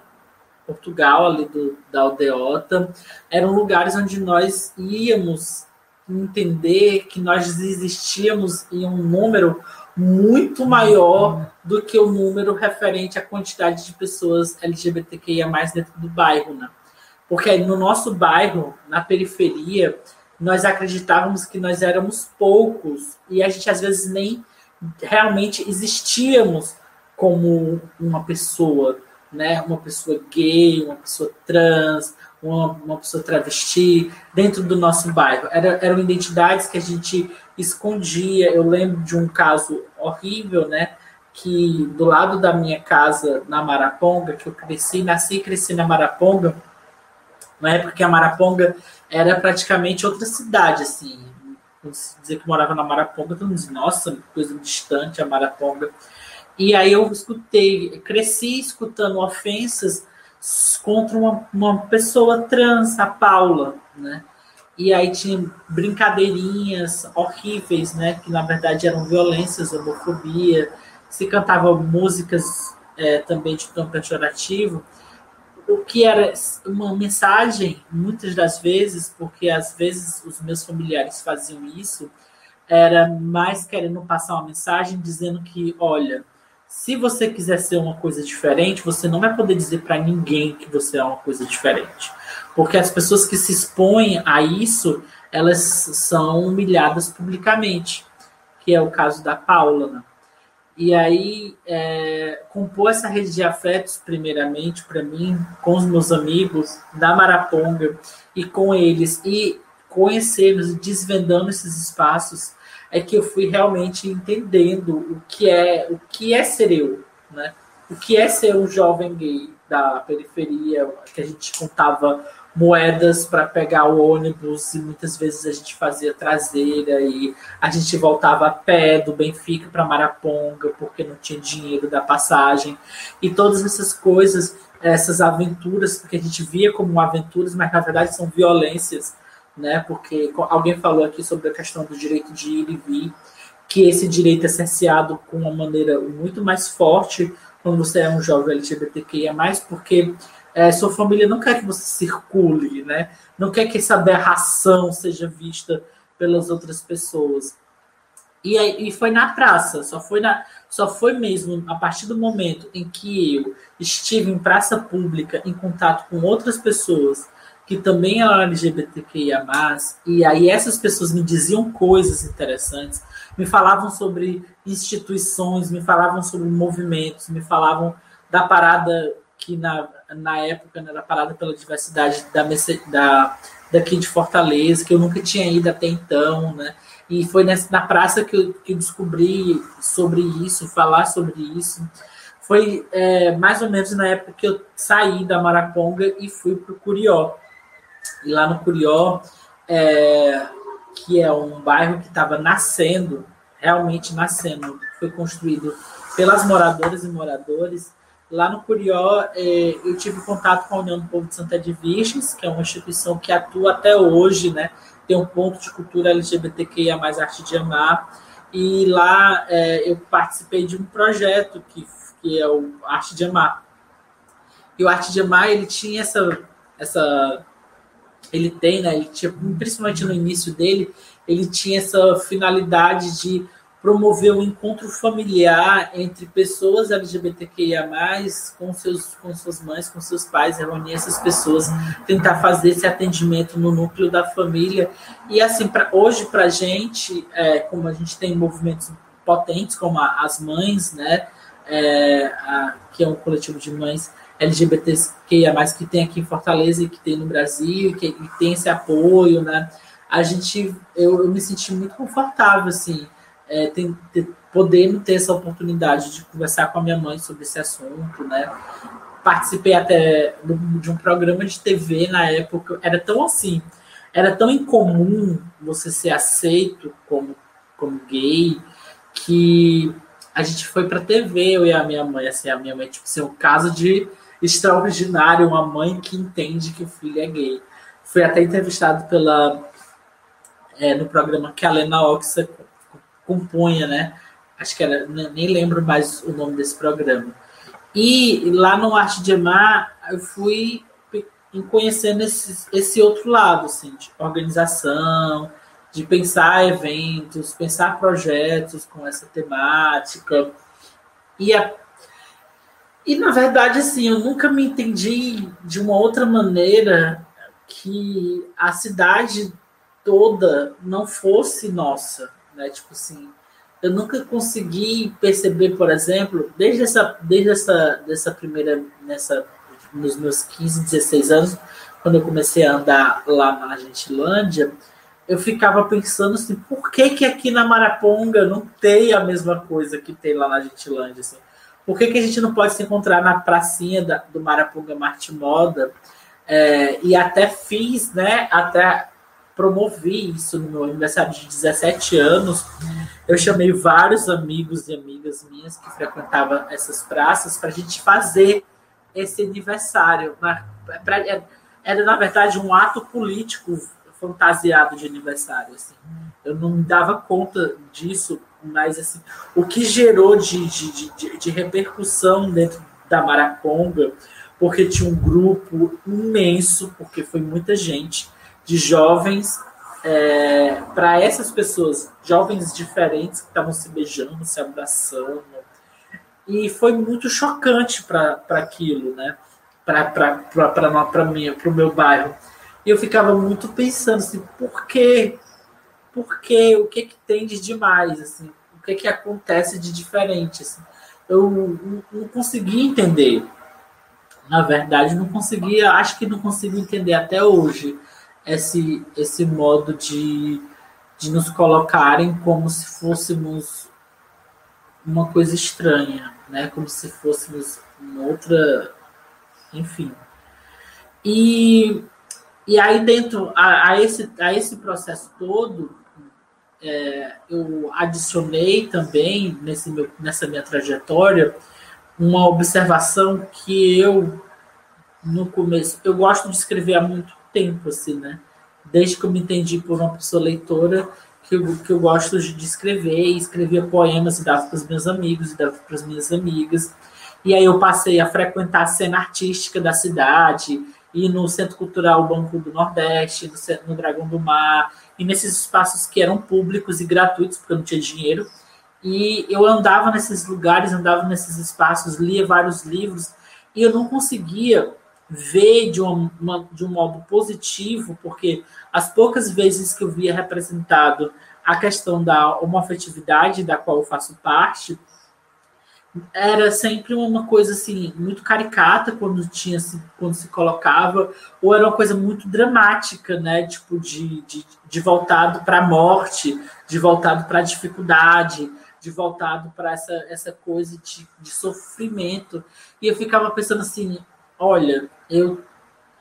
Portugal, ali do, da Aldeota, eram lugares onde nós íamos entender que nós existíamos em um número muito maior do que o número referente à quantidade de pessoas LGBTQIA mais dentro do bairro, né? Porque no nosso bairro, na periferia, nós acreditávamos que nós éramos poucos e a gente às vezes nem realmente existíamos como uma pessoa, né? Uma pessoa gay, uma pessoa trans, uma, uma pessoa travesti dentro do nosso bairro. Era, eram identidades que a gente escondia. Eu lembro de um caso horrível, né? que do lado da minha casa na Maraponga, que eu cresci, nasci e cresci na Maraponga, na época que a Maraponga era praticamente outra cidade, assim. Dizer que morava na Maraponga, todo mundo diz, nossa, coisa distante a Maraponga. E aí eu escutei, cresci escutando ofensas contra uma, uma pessoa trans, a Paula, né? E aí tinha brincadeirinhas horríveis, né? Que na verdade eram violências, homofobia. Se cantava músicas é, também de tom pejorativo o que era uma mensagem, muitas das vezes, porque às vezes os meus familiares faziam isso, era mais querendo passar uma mensagem dizendo que, olha, se você quiser ser uma coisa diferente, você não vai poder dizer para ninguém que você é uma coisa diferente. Porque as pessoas que se expõem a isso, elas são humilhadas publicamente, que é o caso da Paula, né? E aí, é, compor essa rede de afetos, primeiramente, para mim, com os meus amigos da Maraponga e com eles, e conhecê-los, desvendando esses espaços, é que eu fui realmente entendendo o que é o que é ser eu, né? O que é ser um jovem gay da periferia, que a gente contava moedas para pegar o ônibus e muitas vezes a gente fazia traseira e a gente voltava a pé do Benfica para Maraponga porque não tinha dinheiro da passagem e todas essas coisas, essas aventuras que a gente via como aventuras, mas na verdade são violências, né? Porque alguém falou aqui sobre a questão do direito de ir e vir, que esse direito é cerceado com uma maneira muito mais forte quando você é um jovem LGBTQIA+, porque é, sua família não quer que você circule, né? Não quer que essa aberração seja vista pelas outras pessoas. E, e foi na praça, só foi, na, só foi mesmo a partir do momento em que eu estive em praça pública, em contato com outras pessoas que também eram LGBTQIA+, e aí essas pessoas me diziam coisas interessantes, me falavam sobre instituições, me falavam sobre movimentos, me falavam da parada que na, na época né, era parada pela diversidade da, da, daqui de Fortaleza, que eu nunca tinha ido até então, né? E foi nessa, na praça que eu, que descobri sobre isso, falar sobre isso. Foi é, mais ou menos na época que eu saí da Maraponga e fui para o Curió. E lá no Curió, é, que é um bairro que estava nascendo, realmente nascendo, foi construído pelas moradoras e moradores, Lá no Curió, é, eu tive contato com a União do Povo de Santa Edviges, que é uma instituição que atua até hoje, né? Tem um ponto de cultura LGBTQIA, mais arte de amar. E lá é, eu participei de um projeto que, que é o Arte de Amar. E o Arte de Amar, ele tinha essa. essa ele tem, né? Ele tinha, principalmente no início dele, ele tinha essa finalidade de promover o um encontro familiar entre pessoas LGBTQIA+, com, seus, com suas mães, com seus pais, reunir essas pessoas, tentar fazer esse atendimento no núcleo da família. E assim, pra, hoje para a gente, é, como a gente tem movimentos potentes, como a, as mães, né, é, a, que é um coletivo de mães LGBTQIA+, que tem aqui em Fortaleza e que tem no Brasil, que, que tem esse apoio, né, a gente, eu, eu me senti muito confortável, assim, é, ter, podendo ter essa oportunidade de conversar com a minha mãe sobre esse assunto, né? Participei até de um programa de TV na época, era tão assim, era tão incomum você ser aceito como, como gay, que a gente foi para TV, eu e a minha mãe, assim, a minha mãe, tipo assim, um caso de extraordinário, uma mãe que entende que o filho é gay. Fui até entrevistado pela é, no programa que a Lena Oxa compunha, né? Acho que era, nem lembro mais o nome desse programa. E lá no Arte de Amar, eu fui conhecendo esse, esse outro lado, assim, de organização, de pensar eventos, pensar projetos com essa temática. E, a, e na verdade, assim, eu nunca me entendi de uma outra maneira que a cidade toda não fosse nossa, né? Tipo assim, eu nunca consegui perceber, por exemplo, desde essa, desde essa, dessa primeira, nessa, nos meus 15, 16 anos, quando eu comecei a andar lá na Gentilândia, eu ficava pensando assim, por que que aqui na Maraponga não tem a mesma coisa que tem lá na Gentilândia, assim? Por que, que a gente não pode se encontrar na pracinha da, do Maraponga Marte Moda? É, e até fiz, né? Até promovi isso no meu aniversário de 17 anos. Eu chamei vários amigos e amigas minhas que frequentavam essas praças para a gente fazer esse aniversário. Era, era, na verdade, um ato político fantasiado de aniversário. Assim. Eu não me dava conta disso, mas assim, o que gerou de, de, de, de repercussão dentro da Maraconga, porque tinha um grupo imenso, porque foi muita gente, de jovens é, para essas pessoas, jovens diferentes que estavam se beijando, se abraçando. E foi muito chocante para aquilo, né? Para mim, para o meu bairro. E eu ficava muito pensando assim, por quê? Por quê? O que, que tem de demais? Assim? O que, que acontece de diferente? Assim? Eu não, não conseguia entender. Na verdade, não conseguia, acho que não consigo entender até hoje esse, esse modo de, de nos colocarem como se fôssemos uma coisa estranha, né? Como se fôssemos uma outra, enfim. E, e aí dentro a, a esse, a esse processo todo, é, eu adicionei também nesse meu, nessa minha trajetória uma observação que eu no começo eu gosto de escrever há muito tempo, assim, né? Desde que eu me entendi por uma pessoa leitora, que eu, que eu gosto de escrever, e escrevia poemas e dava para os meus amigos, e dava para as minhas amigas. E aí eu passei a frequentar a cena artística da cidade, e no Centro Cultural Banco do Nordeste, no, no Dragão do Mar, e nesses espaços que eram públicos e gratuitos, porque eu não tinha dinheiro. E eu andava nesses lugares, andava nesses espaços, lia vários livros, e eu não conseguia ver de, uma, de um modo positivo, porque as poucas vezes que eu via representado a questão da homofetividade, da qual eu faço parte, era sempre uma coisa assim muito caricata quando tinha quando se colocava ou era uma coisa muito dramática né? Tipo de, de, de voltado para a morte de voltado para a dificuldade de voltado para essa, essa coisa de, de sofrimento. E eu ficava pensando assim olha eu,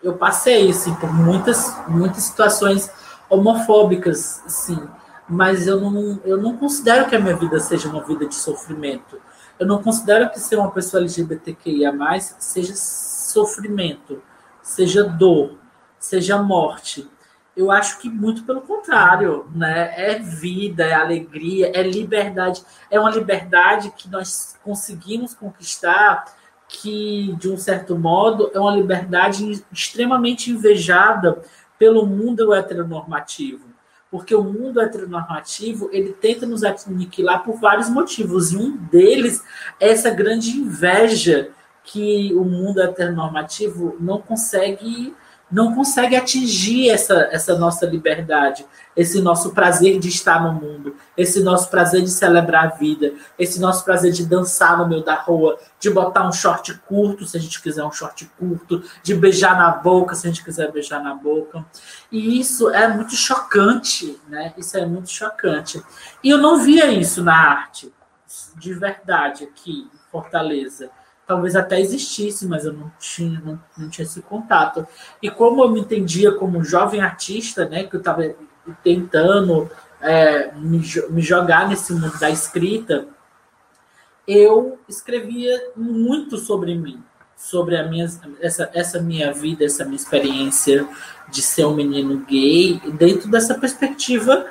eu passei assim, por muitas, muitas situações homofóbicas, sim, mas eu não, eu não considero que a minha vida seja uma vida de sofrimento. Eu não considero que ser uma pessoa LGBTQIA seja sofrimento, seja dor, seja morte. Eu acho que muito pelo contrário, né? É vida, é alegria, é liberdade. É uma liberdade que nós conseguimos conquistar que, de um certo modo, é uma liberdade extremamente invejada pelo mundo heteronormativo. Porque o mundo heteronormativo ele tenta nos aniquilar por vários motivos, e um deles é essa grande inveja que o mundo heteronormativo não consegue não consegue atingir essa, essa nossa liberdade, esse nosso prazer de estar no mundo, esse nosso prazer de celebrar a vida, esse nosso prazer de dançar no meio da rua, de botar um short curto, se a gente quiser um short curto, de beijar na boca, se a gente quiser beijar na boca. E isso é muito chocante, né? Isso é muito chocante. E eu não via isso na arte, de verdade, aqui em Fortaleza talvez até existisse, mas eu não tinha, não, não tinha esse contato. E como eu me entendia como jovem artista, né, que eu estava tentando é, me, me jogar nesse mundo da escrita, eu escrevia muito sobre mim, sobre a minha, essa, essa minha vida, essa minha experiência de ser um menino gay, dentro dessa perspectiva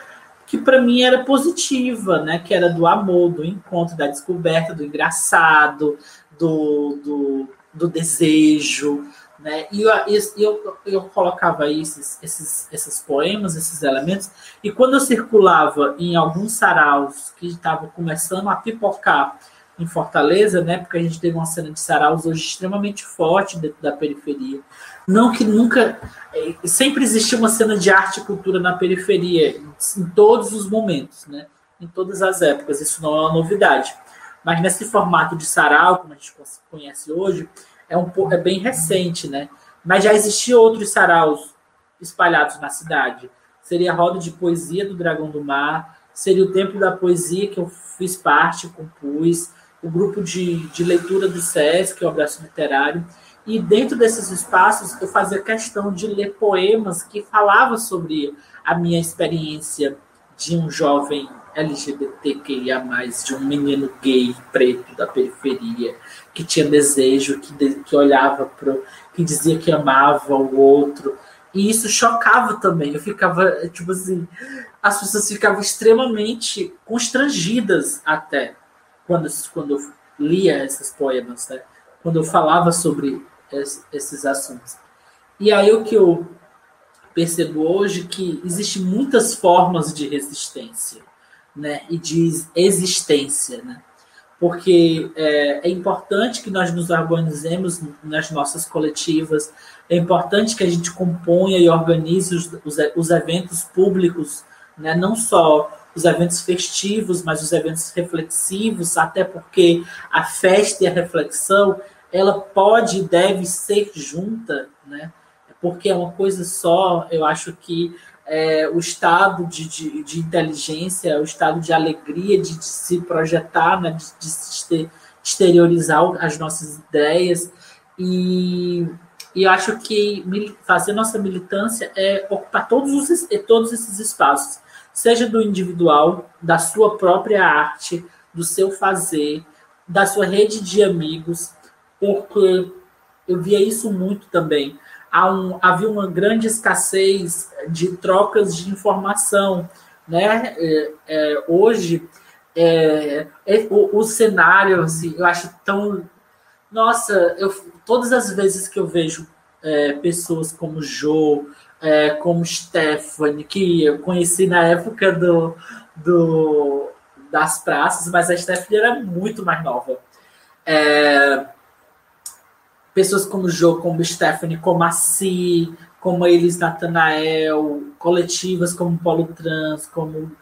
que para mim era positiva, né? Que era do amor, do encontro, da descoberta, do engraçado, do, do, do desejo, né? E eu, eu, eu colocava esses, esses, esses poemas, esses elementos, e quando eu circulava em alguns saraus que estavam começando a pipocar em Fortaleza, né? Porque a gente teve uma cena de saraus hoje extremamente forte dentro da periferia. Não que nunca. É, sempre existiu uma cena de arte e cultura na periferia, em todos os momentos, né? Em todas as épocas. Isso não é uma novidade. Mas nesse formato de sarau, como a gente conhece hoje, é, um, é bem recente, né? Mas já existiam outros saraus espalhados na cidade. seria a roda de poesia do Dragão do Mar, seria o Tempo da Poesia, que eu fiz parte, compus, o grupo de, de leitura do SESC, o Abraço Literário, e dentro desses espaços eu fazia questão de ler poemas que falavam sobre a minha experiência de um jovem LGBTQIA+, de um menino gay preto da periferia, que tinha desejo, que, que olhava para que dizia que amava o outro. E isso chocava também. Eu ficava, tipo assim, as pessoas ficavam extremamente constrangidas até quando, quando eu lia esses poemas, né? quando eu falava sobre esses assuntos. E aí o que eu percebo hoje que existem muitas formas de resistência né, e de existência. Né? Porque é, é importante que nós nos organizemos nas nossas coletivas, é importante que a gente componha e organize os, os, os eventos públicos, né, não só os eventos festivos, mas os eventos reflexivos, até porque a festa e a reflexão ela pode e deve ser junta, né? Porque é uma coisa só. Eu acho que é, o estado de, de, de, inteligência, o estado de alegria de, de se projetar, né, de, de, exteriorizar as nossas ideias. E, e eu acho que fazer nossa militância é ocupar todos, os, todos esses espaços, seja do individual, da sua própria arte, do seu fazer, da sua rede de amigos, porque eu via isso muito também um, havia uma grande escassez de trocas de informação. Né? É, é, hoje, é, é, o, o, cenário, assim, eu acho tão. Nossa, eu, todas as vezes que eu vejo é, pessoas como Jo, é, como Stephanie, que eu conheci na época do, do, das praças, mas a Stephanie era muito mais nova. É, pessoas como Jo, como Stephanie, como a Si, como a Elis Natanael, coletivas como Polo Trans, como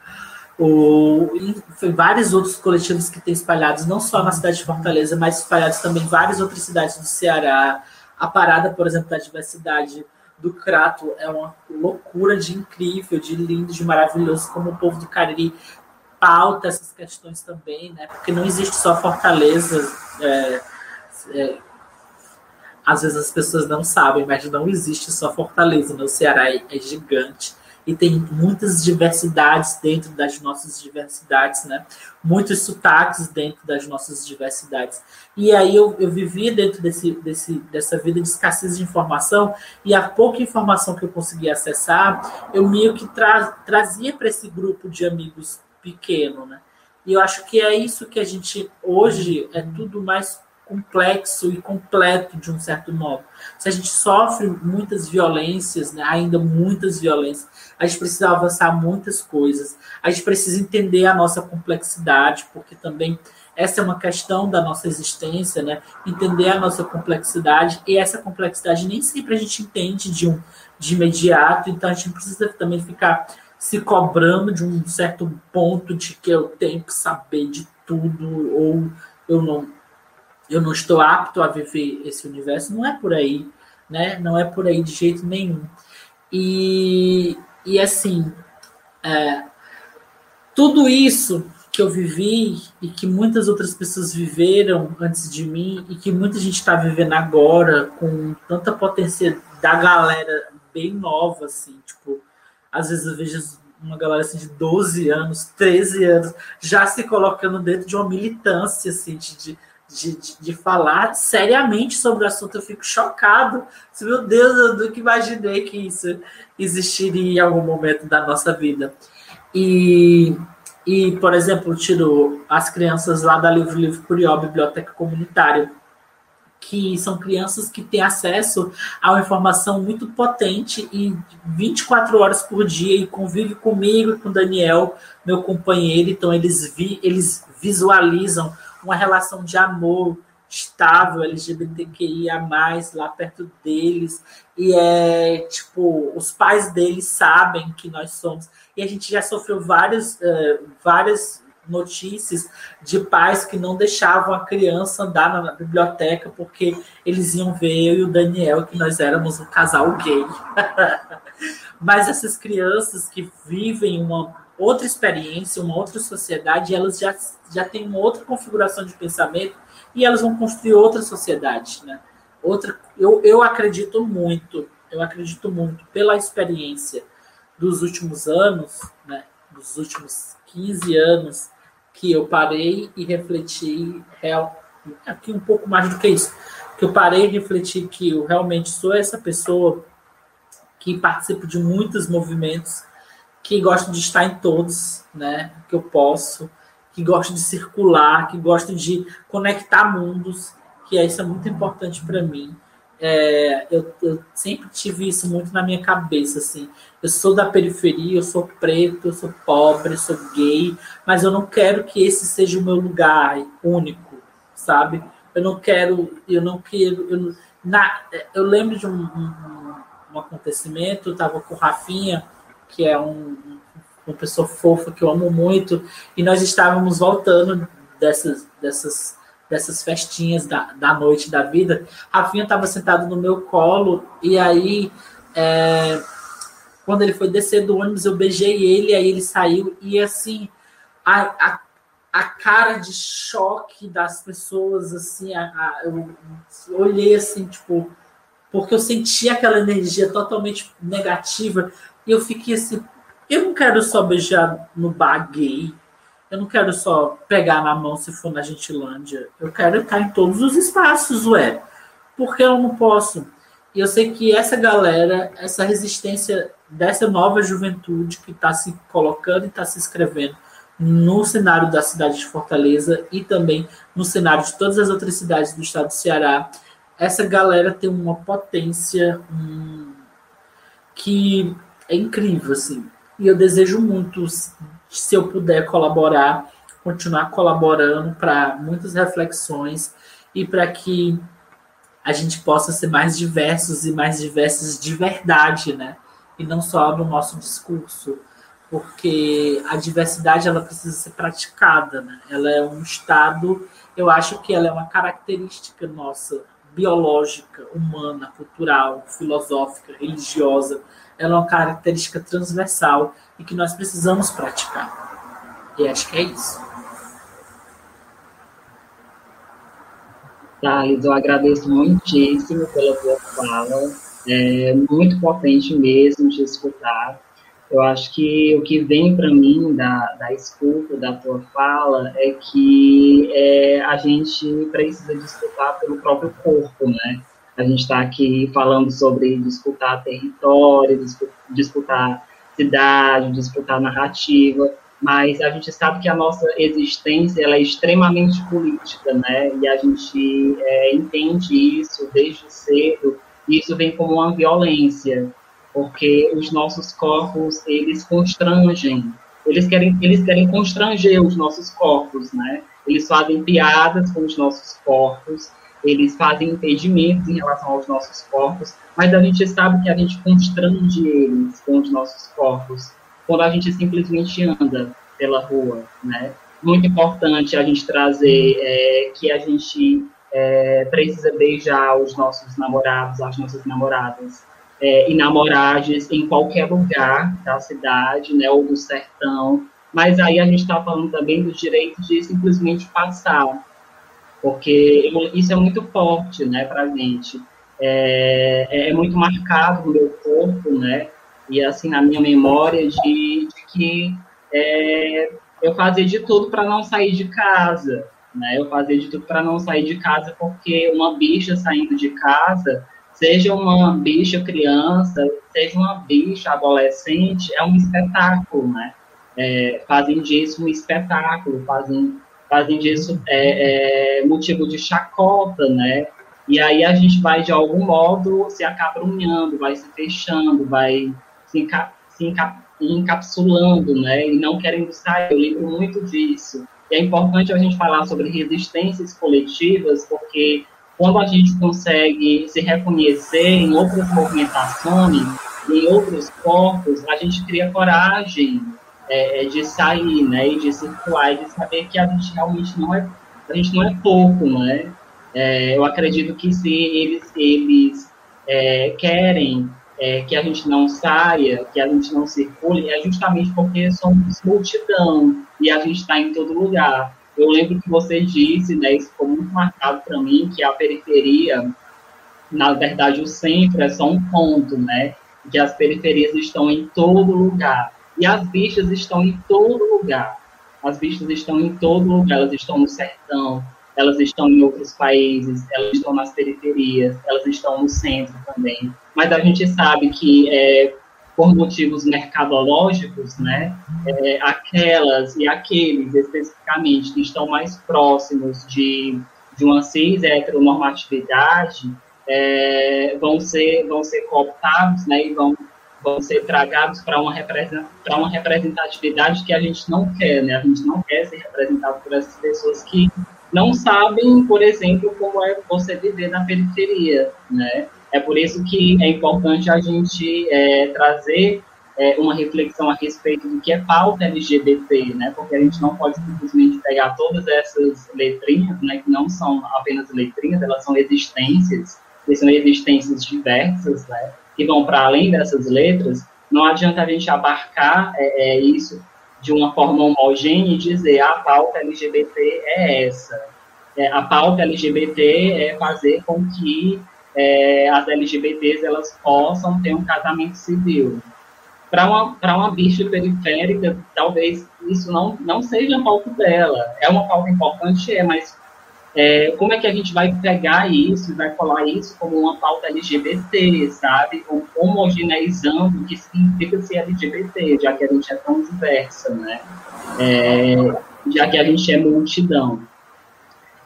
o, enfim, vários outros coletivos que têm espalhados, não só na cidade de Fortaleza, mas espalhados também em várias outras cidades do Ceará. A parada, por exemplo, da diversidade do Crato é uma loucura de incrível, de lindo, de maravilhoso, como o povo do Cariri pauta essas questões também, né? Porque não existe só Fortaleza. É, é, às vezes as pessoas não sabem, mas não existe só Fortaleza. No Ceará é, é gigante e tem muitas diversidades dentro das nossas diversidades, né? Muitos sotaques dentro das nossas diversidades. E aí eu, eu vivia dentro desse, desse, dessa vida de escassez de informação e a pouca informação que eu conseguia acessar, eu meio que tra trazia para esse grupo de amigos pequeno, né? E eu acho que é isso que a gente hoje é tudo mais complexo e completo de um certo modo. Se a gente sofre muitas violências, né, ainda muitas violências, a gente precisa avançar muitas coisas. A gente precisa entender a nossa complexidade, porque também essa é uma questão da nossa existência, né? Entender a nossa complexidade e essa complexidade nem sempre a gente entende de um de imediato, então a gente precisa também ficar se cobrando de um certo ponto de que eu tenho que saber de tudo ou eu não eu não estou apto a viver esse universo, não é por aí, né? Não é por aí de jeito nenhum. E, e assim, é, tudo isso que eu vivi e que muitas outras pessoas viveram antes de mim e que muita gente está vivendo agora com tanta potência da galera bem nova, assim, tipo, às vezes eu vejo uma galera assim de 12 anos, 13 anos, já se colocando dentro de uma militância, assim, de, de, de, de, falar seriamente sobre o assunto, eu fico chocado. Meu Deus, eu nunca imaginei que isso existiria em algum momento da nossa vida. E, e por exemplo, tiro as crianças lá da Livro Livro Curió, Biblioteca Comunitária, que são crianças que têm acesso a uma informação muito potente e 24 horas por dia e convive comigo e com o Daniel, meu companheiro, então eles, vi, eles visualizam uma relação de amor estável, LGBTQIA+, lá perto deles, e é, tipo, os pais deles sabem que nós somos, e a gente já sofreu várias, uh, várias notícias de pais que não deixavam a criança andar na biblioteca porque eles iam ver eu e o Daniel, que nós éramos um casal gay. mas essas crianças que vivem uma outra experiência, uma outra sociedade, elas já, já têm uma outra configuração de pensamento e elas vão construir outra sociedade, né? Outra, eu, eu acredito muito, eu acredito muito pela experiência dos últimos anos, né? Dos últimos 15 anos que eu parei e refleti real, aqui um pouco mais do que isso, que eu parei e refleti que eu realmente sou essa pessoa que participo de muitos movimentos, que gosto de estar em todos, né? Que eu posso, que gosto de circular, que gosto de conectar mundos, que isso é muito importante para mim. É, eu, eu, sempre tive isso muito na minha cabeça, assim. Eu sou da periferia, eu sou preto, eu sou pobre, eu sou gay, mas eu não quero que esse seja o meu lugar único, sabe? Eu não quero, eu não quero, eu, na, eu lembro de um, um um acontecimento, eu estava com o Rafinha, que é um, uma pessoa fofa que eu amo muito, e nós estávamos voltando dessas, dessas, dessas festinhas da, da noite da vida. Rafinha estava sentado no meu colo, e aí, é, quando ele foi descer do ônibus, eu beijei ele, aí ele saiu, e assim, a, a, a cara de choque das pessoas, assim, a, a, eu olhei assim, tipo, porque eu sentia aquela energia totalmente negativa e eu fiquei assim, eu não quero só beijar no bar gay, eu não quero só pegar na mão se for na Gentilândia, eu quero estar em todos os espaços, ué, porque eu não posso. E eu sei que essa galera, essa resistência dessa nova juventude que está se colocando e está se inscrevendo no cenário da cidade de Fortaleza e também no cenário de todas as outras cidades do estado do Ceará, essa galera tem uma potência hum, que é incrível, assim. E eu desejo muito, se eu puder colaborar, continuar colaborando para muitas reflexões e para que a gente possa ser mais diversos e mais diversos de verdade, né? E não só no nosso discurso, porque a diversidade ela precisa ser praticada, né? Ela é um estado, eu acho que ela é uma característica nossa biológica, humana, cultural, filosófica, religiosa, ela é uma característica transversal e que nós precisamos praticar. E acho que é isso. Thales, eu agradeço muitíssimo pela tua fala. É muito potente mesmo de escutar. Eu acho que o que vem para mim da, da escuta, da tua fala, é que é, a gente precisa disputar pelo próprio corpo, né? A gente está aqui falando sobre disputar território, disputar cidade, disputar narrativa, mas a gente sabe que a nossa existência ela é extremamente política, né? E a gente é, entende isso desde cedo, e isso vem como uma violência porque os nossos corpos eles constrangem, eles querem eles querem constranger os nossos corpos, né? Eles fazem piadas com os nossos corpos, eles fazem impedimentos em relação aos nossos corpos, mas a gente sabe que a gente constrange eles com os nossos corpos quando a gente simplesmente anda pela rua, né? Muito importante a gente trazer é, que a gente é, precisa beijar os nossos namorados, as nossas namoradas, é, e namoragens em qualquer lugar da cidade, né, ou do sertão. Mas aí a gente está falando também do direito de simplesmente passar, porque isso é muito forte, né, para a gente. É, é, é, muito marcado no meu corpo, né, e assim na minha memória de, de que é, eu fazia de tudo para não sair de casa, né, eu fazia de tudo para não sair de casa porque uma bicha saindo de casa seja uma bicha criança, seja uma bicha adolescente, é um espetáculo, né? É, fazem disso um espetáculo, fazem, fazem disso é, é, motivo de chacota, né? E aí a gente vai, de algum modo, se acabrunhando, vai se fechando, vai se, enca se enca encapsulando, né? E não querendo sair. Eu lembro muito disso. E é importante a gente falar sobre resistências coletivas, porque quando a gente consegue se reconhecer em outras movimentações, em outros corpos, a gente cria coragem é, é, de sair, né, e de circular, e de saber que a gente realmente não é, a gente não é pouco, né? É, eu acredito que se eles, eles é, querem é, que a gente não saia, que a gente não circule, é justamente porque somos multidão e a gente está em todo lugar. Eu lembro que você disse, né, isso ficou muito marcado para mim, que a periferia, na verdade, o centro é só um ponto, né? Que as periferias estão em todo lugar. E as bichas estão em todo lugar. As bichas estão em todo lugar, elas estão no sertão, elas estão em outros países, elas estão nas periferias, elas estão no centro também. Mas a gente sabe que, é, por motivos mercadológicos, né, é, aquelas e aqueles especificamente que estão mais próximos de, de uma cis heteronormatividade é, vão, ser, vão ser cooptados né, e vão vão ser tragados para uma, uma representatividade que a gente não quer, né? A gente não quer ser representado por essas pessoas que não sabem, por exemplo, como é você viver na periferia, né? É por isso que é importante a gente é, trazer é, uma reflexão a respeito do que é pauta LGBT, né? Porque a gente não pode simplesmente pegar todas essas letrinhas, né? Que não são apenas letrinhas, elas são existências, e são existências diversas, né? Que vão para além dessas letras, não adianta a gente abarcar é, é, isso de uma forma homogênea e dizer ah, a pauta LGBT é essa. É, a pauta LGBT é fazer com que é, as LGBTs elas possam ter um casamento civil. Para uma, uma bicha periférica, talvez isso não, não seja a pauta dela. É uma pauta importante, é, mas é, como é que a gente vai pegar isso e vai falar isso como uma pauta LGBT, sabe? Homogeneizando o que significa ser LGBT, já que a gente é tão diversa, né? É, já que a gente é multidão.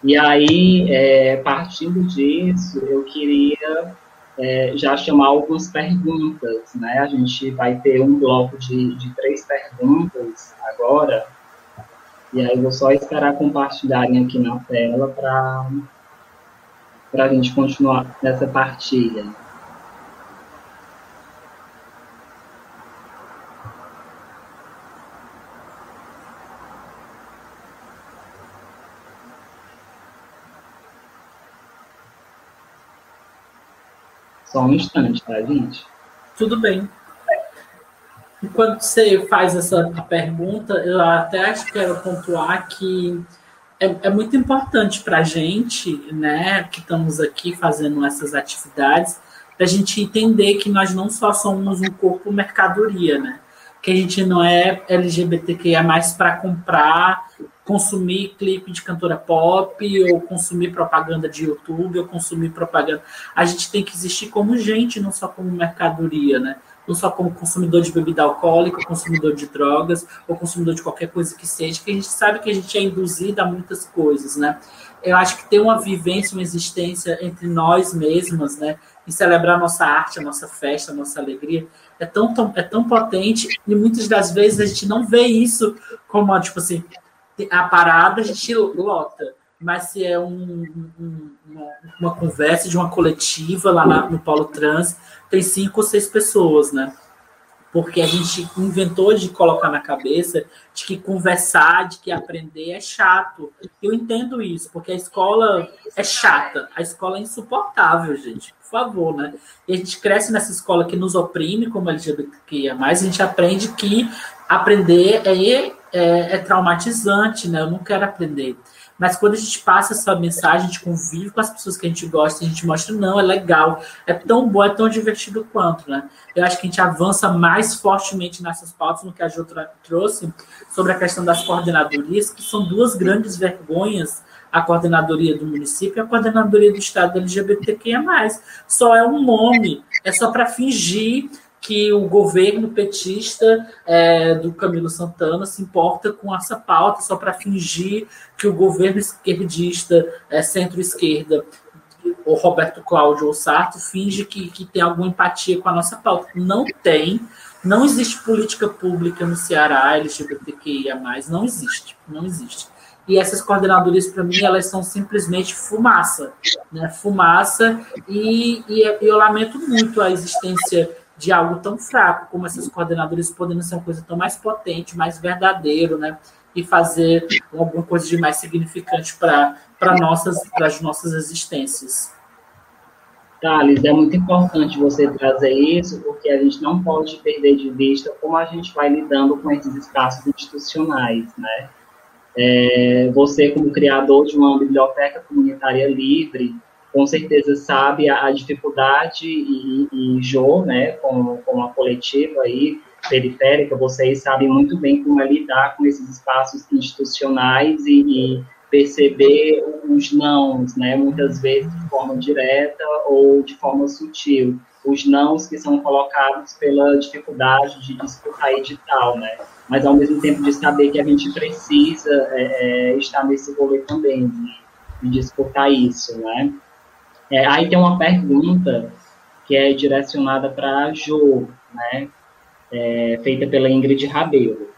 E aí, é, partindo disso, eu queria é, já chamar algumas perguntas, né? A gente vai ter um bloco de, de três perguntas agora, e aí vou só esperar compartilharem aqui na tela para a gente continuar nessa partilha. Só um instante, tá, gente? Tudo bem quando você faz essa pergunta, eu até acho que quero pontuar que é, é muito importante para a gente, né, que estamos aqui fazendo essas atividades, para a gente entender que nós não só somos um corpo mercadoria, né? Que a gente não é LGBTQIA mais para comprar, consumir clipe de cantora pop, ou consumir propaganda de YouTube, ou consumir propaganda. A gente tem que existir como gente, não só como mercadoria, né? Não só como consumidor de bebida alcoólica, consumidor de drogas, ou consumidor de qualquer coisa que seja, que a gente sabe que a gente é induzido a muitas coisas, né? Eu acho que ter uma vivência, uma existência entre nós mesmas, né? E celebrar a nossa arte, a nossa festa, a nossa alegria, é tão, tão, é tão potente, e muitas das vezes a gente não vê isso como, tipo assim, a parada a gente lota mas se é um, um, uma, uma, conversa de uma coletiva lá na, no Polo Trans, tem cinco ou seis pessoas, né? Porque a gente inventou de colocar na cabeça de que conversar, de que aprender é chato. Eu entendo isso, porque a escola é chata, a escola é insuportável, gente. Por favor, né? E a gente cresce nessa escola que nos oprime como LGBTQIA+, a gente aprende que aprender é, é, é traumatizante, né? Eu não quero aprender. Mas quando a gente passa essa mensagem, a gente convive com as pessoas que a gente gosta, a gente mostra, não, é legal, é tão bom, é tão divertido quanto, né? Eu acho que a gente avança mais fortemente nessas pautas no que a Jô trouxe sobre a questão das coordenadorias, que são duas grandes vergonhas a coordenadoria do município e a coordenadoria do Estado LGBTQIA+. Só é um nome, é só para fingir que o governo petista é, do Camilo Santana se importa com essa pauta só para fingir que o governo esquerdista, é, centro-esquerda, o Roberto Cláudio ou Sarto, finge que, que tem alguma empatia com a nossa pauta. Não tem. Não existe política pública no Ceará LGBTQIA+, não existe, não existe. E essas coordenadorias, para mim, elas são simplesmente fumaça, né? Fumaça, e, e eu lamento muito a existência de algo tão fraco como essas coordenadoras podendo ser uma coisa tão mais potente, mais verdadeiro, né? E fazer alguma coisa de mais significante para nossas, as nossas existências. Thales, é muito importante você trazer isso, porque a gente não pode perder de vista como a gente vai lidando com esses espaços institucionais, né? É, você, como criador de uma biblioteca comunitária livre, com certeza sabe a, a dificuldade e, e Jô, né, com, com a coletiva aí, periférica, vocês sabem muito bem como é lidar com esses espaços institucionais e, e perceber os nãos, né, muitas vezes de forma direta ou de forma sutil, os nãos que são colocados pela dificuldade de disputar edital, né, mas ao mesmo tempo de saber que a gente precisa é, é, estar nesse rolê também, de, de disputar isso, né. É, aí tem uma pergunta que é direcionada para Jo, né, é, feita pela Ingrid Rabelo.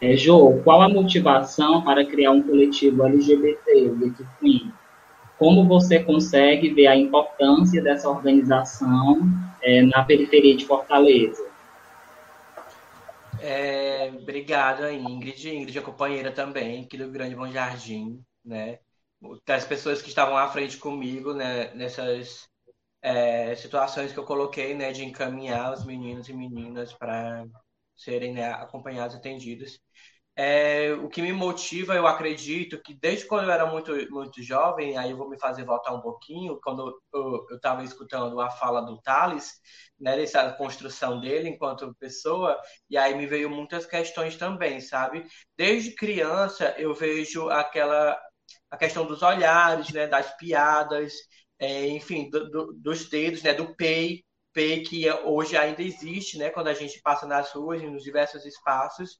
É, jo, qual a motivação para criar um coletivo LGBT, Queen? Como você consegue ver a importância dessa organização é, na periferia de Fortaleza? É, obrigado, Ingrid. Ingrid é companheira também aqui do Grande Bom Jardim, né? Das pessoas que estavam à frente comigo né, nessas é, situações que eu coloquei, né, de encaminhar os meninos e meninas para serem né, acompanhados, atendidos. É, o que me motiva, eu acredito que desde quando eu era muito, muito jovem, aí eu vou me fazer voltar um pouquinho, quando eu estava escutando a fala do Thales, né, dessa construção dele enquanto pessoa, e aí me veio muitas questões também, sabe? Desde criança eu vejo aquela a questão dos olhares, né, das piadas, é, enfim, do, do, dos dedos, né, do pei, pei que hoje ainda existe, né, quando a gente passa nas ruas, nos diversos espaços,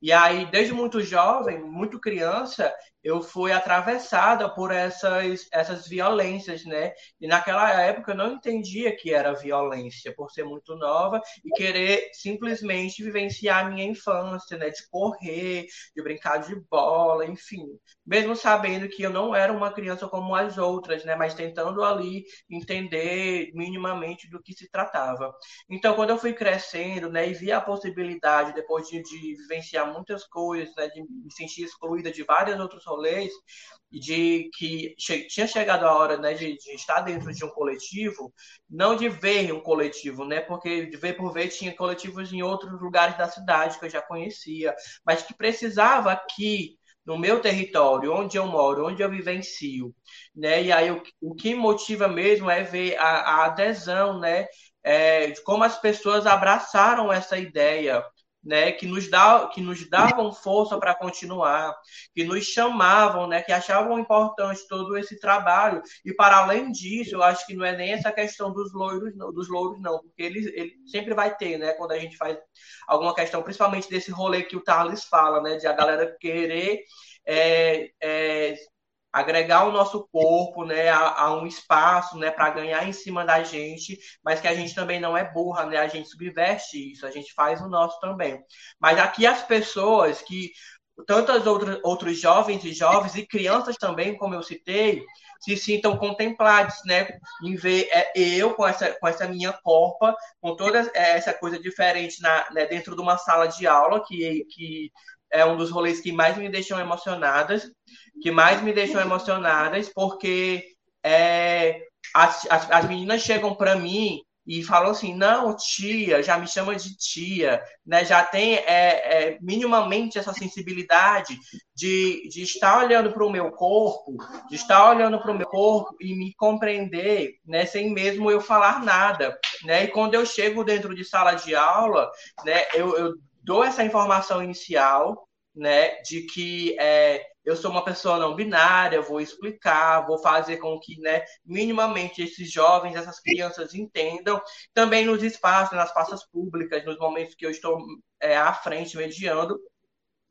e aí, desde muito jovem, muito criança, eu fui atravessada por essas, essas violências, né? E naquela época eu não entendia que era violência, por ser muito nova e querer simplesmente vivenciar a minha infância, né? De correr, de brincar de bola, enfim. Mesmo sabendo que eu não era uma criança como as outras, né? Mas tentando ali entender minimamente do que se tratava. Então, quando eu fui crescendo, né? E vi a possibilidade, depois de, de vivenciar muitas coisas, né? De me sentir excluída de várias outras rolês de que che tinha chegado a hora né, de, de, estar dentro de um coletivo, não de ver um coletivo, né, porque de ver por ver tinha coletivos em outros lugares da cidade que eu já conhecia, mas que precisava aqui no meu território, onde eu moro, onde eu vivencio, né? E aí o, o que motiva mesmo é ver a, a adesão, né? É, de como as pessoas abraçaram essa ideia, né, que nos, dá, que nos davam força para continuar, que nos chamavam, né, que achavam importante todo esse trabalho. E para além disso, eu acho que não é nem essa questão dos loiros, não, dos louros, não, porque ele, ele sempre vai ter, né, quando a gente faz alguma questão, principalmente desse rolê que o Tarles fala, né, de a galera querer é, é, agregar o nosso corpo né, a, a um espaço né, para ganhar em cima da gente, mas que a gente também não é burra, né? A gente subverte isso, a gente faz o nosso também. Mas aqui as pessoas que tantas outras outros jovens e jovens e crianças também, como eu citei, se sintam contemplados, né, em ver é, eu com essa com essa minha corpa, com toda essa coisa diferente na, né, dentro de uma sala de aula que que é um dos rolês que mais me deixam emocionadas, que mais me deixam emocionadas, porque é, as, as, as meninas chegam para mim e falam assim, não, tia, já me chama de tia, né? Já tem é, é, minimamente essa sensibilidade de, de estar olhando para o meu corpo, de estar olhando para o meu corpo e me compreender, né? Sem mesmo eu falar nada, né? E quando eu chego dentro de sala de aula, né? Eu, eu dou essa informação inicial, né, de que é, eu sou uma pessoa não binária, vou explicar, vou fazer com que, né, minimamente esses jovens, essas crianças entendam, também nos espaços, nas praças públicas, nos momentos que eu estou é, à frente, mediando,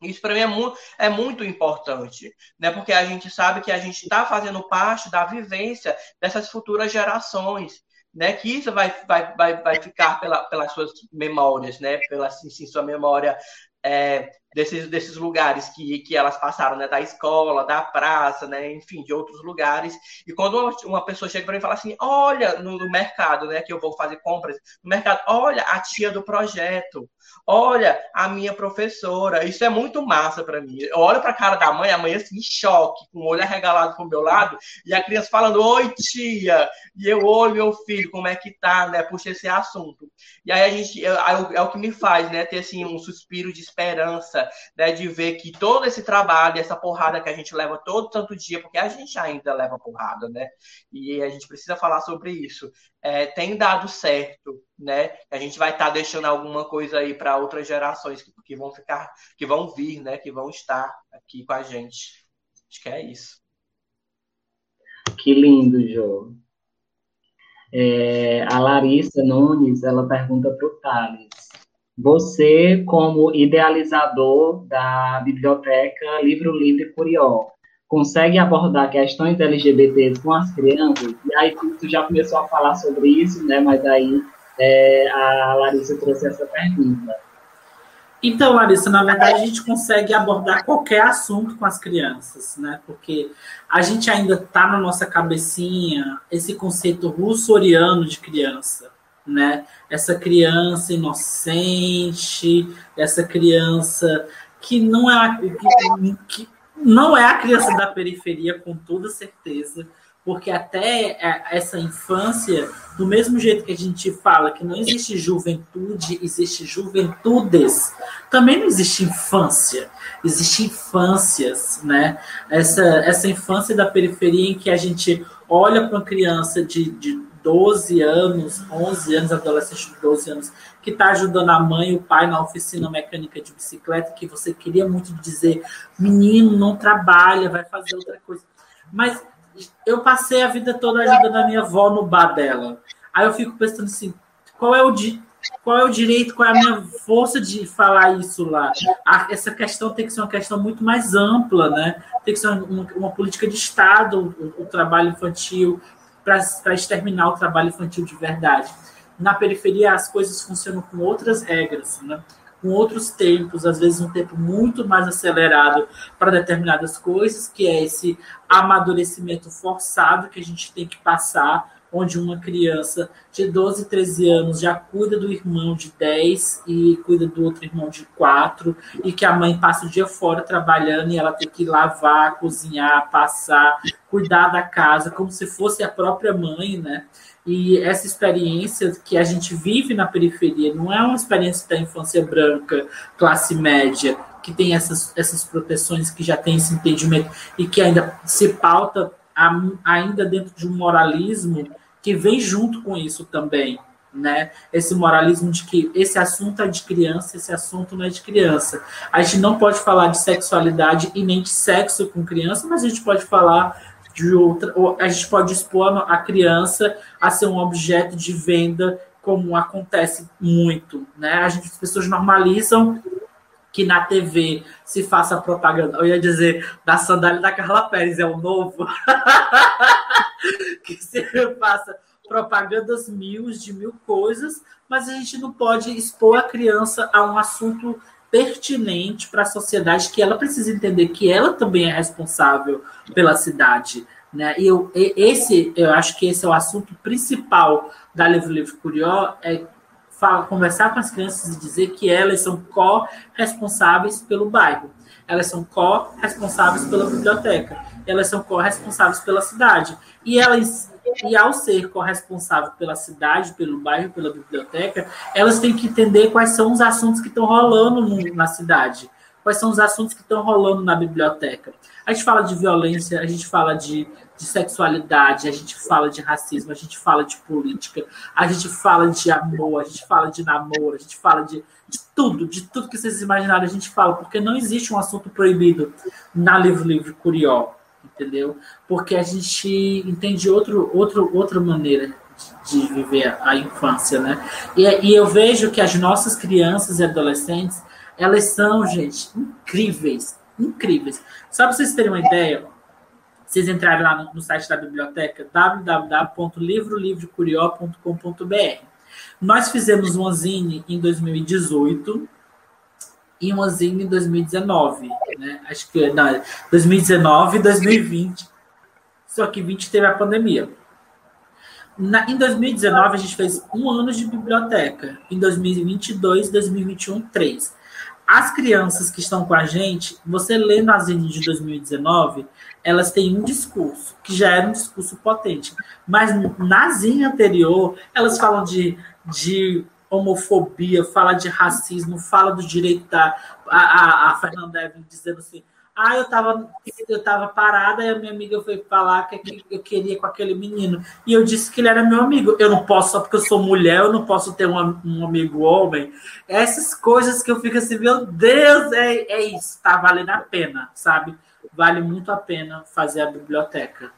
isso para mim é muito, é muito importante, né? Porque a gente sabe que a gente está fazendo parte da vivência dessas futuras gerações né? Que isso vai, vai, vai, vai ficar pela, pelas suas memórias, né? Pela assim, sua memória é, desses, desses lugares que, que elas passaram, né? Da escola, da praça, né? Enfim, de outros lugares. E quando uma, pessoa chega para mim e fala assim, olha, no, no, mercado, né? Que eu vou fazer compras no mercado, olha a tia do projeto, olha a minha professora. Isso é muito massa para mim. Eu olho para a cara da mãe, a mãe assim, em choque, com o olho arregalado pro meu lado, e a criança falando, oi tia, e eu olho meu filho, como é que tá, né? Puxa esse assunto. E aí a gente, é, é o que me faz, né? Ter assim um suspiro de esperança né, de ver que todo esse trabalho, essa porrada que a gente leva todo santo dia, porque a gente ainda leva porrada, né? E a gente precisa falar sobre isso. É, tem dado certo, né? A gente vai estar tá deixando alguma coisa aí para outras gerações que, que vão ficar, que vão vir, né? Que vão estar aqui com a gente. Acho que é isso. Que lindo, Jô. É, a Larissa Nunes, ela pergunta para o Thales. Você, como idealizador da biblioteca Livro Livre Curió, consegue abordar questões LGBTs com as crianças? E aí tu, já começou a falar sobre isso, né? Mas aí é, a Larissa trouxe essa pergunta. Então, Larissa, na verdade, a gente consegue abordar qualquer assunto com as crianças, né? Porque a gente ainda está na nossa cabecinha esse conceito russoriano de criança né? Essa criança inocente, essa criança que não é a, que, que não é a criança da periferia com toda certeza, porque até essa infância, do mesmo jeito que a gente fala que não existe juventude, existe juventudes, também não existe infância, existe infâncias, né? Essa, essa infância da periferia em que a gente olha para uma criança de, de 12 anos, 11 anos, adolescente de 12 anos, que está ajudando a mãe e o pai na oficina mecânica de bicicleta, que você queria muito dizer, menino, não trabalha, vai fazer outra coisa. Mas eu passei a vida toda ajudando a minha avó no bar dela. Aí eu fico pensando assim, qual é o di qual é o direito, qual é a minha força de falar isso lá? A, essa questão tem que ser uma questão muito mais ampla, né? Tem que ser uma, uma política de Estado, o, o trabalho infantil, para exterminar o trabalho infantil de verdade. Na periferia, as coisas funcionam com outras regras, né? com outros tempos, às vezes um tempo muito mais acelerado para determinadas coisas, que é esse amadurecimento forçado que a gente tem que passar onde uma criança de 12, 13 anos já cuida do irmão de 10 e cuida do outro irmão de 4, e que a mãe passa o dia fora trabalhando e ela tem que lavar, cozinhar, passar, cuidar da casa, como se fosse a própria mãe, né? E essa experiência que a gente vive na periferia não é uma experiência da infância branca, classe média, que tem essas, essas proteções, que já tem esse entendimento e que ainda se pauta ainda dentro de um moralismo que vem junto com isso também, né? Esse moralismo de que esse assunto é de criança, esse assunto não é de criança. A gente não pode falar de sexualidade e nem de sexo com criança, mas a gente pode falar de outra, a gente pode expor a criança a ser um objeto de venda, como acontece muito, né? A gente, as pessoas normalizam que na TV se faça propaganda. Eu ia dizer da sandália da Carla Pérez, é o novo. que se faça propagandas mil de mil coisas, mas a gente não pode expor a criança a um assunto pertinente para a sociedade que ela precisa entender que ela também é responsável pela cidade. Né? E eu, esse, eu acho que esse é o assunto principal da Livro Livre Curió, é falar, conversar com as crianças e dizer que elas são co-responsáveis pelo bairro, elas são co-responsáveis pela biblioteca, elas são co-responsáveis pela cidade. E elas e ao ser corresponsável pela cidade, pelo bairro, pela biblioteca, elas têm que entender quais são os assuntos que estão rolando no, na cidade, quais são os assuntos que estão rolando na biblioteca. A gente fala de violência, a gente fala de de sexualidade, a gente fala de racismo, a gente fala de política, a gente fala de amor, a gente fala de namoro, a gente fala de, de tudo, de tudo que vocês imaginarem, a gente fala, porque não existe um assunto proibido na Livro Livre Curió, entendeu? Porque a gente entende outro, outro, outra maneira de, de viver a infância, né? E, e eu vejo que as nossas crianças e adolescentes, elas são, gente, incríveis, incríveis. Só para vocês terem uma ideia, vocês entrarem lá no, no site da biblioteca, www.livrolivrecurió.com.br. Nós fizemos um zine em 2018 e uma zine em 2019, né? Acho que não, 2019 e 2020. Só que 20 teve a pandemia. Na, em 2019 a gente fez um ano de biblioteca. Em 2022, 2021, três. As crianças que estão com a gente, você lê na zine de 2019, elas têm um discurso, que já era um discurso potente. Mas na zine anterior, elas falam de, de homofobia, fala de racismo, fala do direito da. A, a, a Fernanda Evelyn dizendo assim. Ah, eu tava, eu tava parada e a minha amiga foi falar que eu queria com aquele menino. E eu disse que ele era meu amigo. Eu não posso, só porque eu sou mulher, eu não posso ter um, um amigo homem. Essas coisas que eu fico assim, meu Deus, é, é isso, tá valendo a pena, sabe? Vale muito a pena fazer a biblioteca.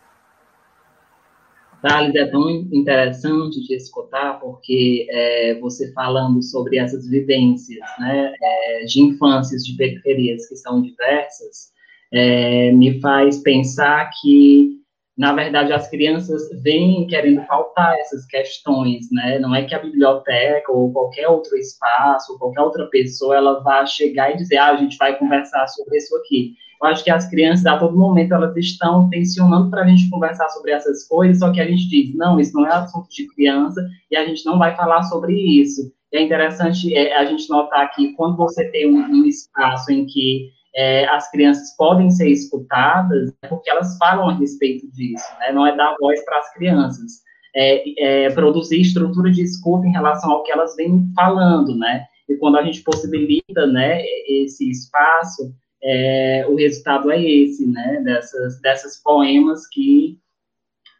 Thales, é tão interessante de escutar, porque é, você falando sobre essas vivências né, é, de infâncias de periferias que são diversas, é, me faz pensar que, na verdade, as crianças vêm querendo faltar essas questões, né? Não é que a biblioteca ou qualquer outro espaço, ou qualquer outra pessoa, ela vá chegar e dizer, ah, a gente vai conversar sobre isso aqui. Eu acho que as crianças, a todo momento, elas estão tensionando para a gente conversar sobre essas coisas, só que a gente diz, não, isso não é assunto de criança e a gente não vai falar sobre isso. E é interessante é, a gente notar que quando você tem um, um espaço em que é, as crianças podem ser escutadas, é porque elas falam a respeito disso, né? não é dar voz para as crianças. É, é, produzir estrutura de escuta em relação ao que elas vêm falando, né? E quando a gente possibilita, né, esse espaço, é, o resultado é esse, né, dessas, dessas poemas que,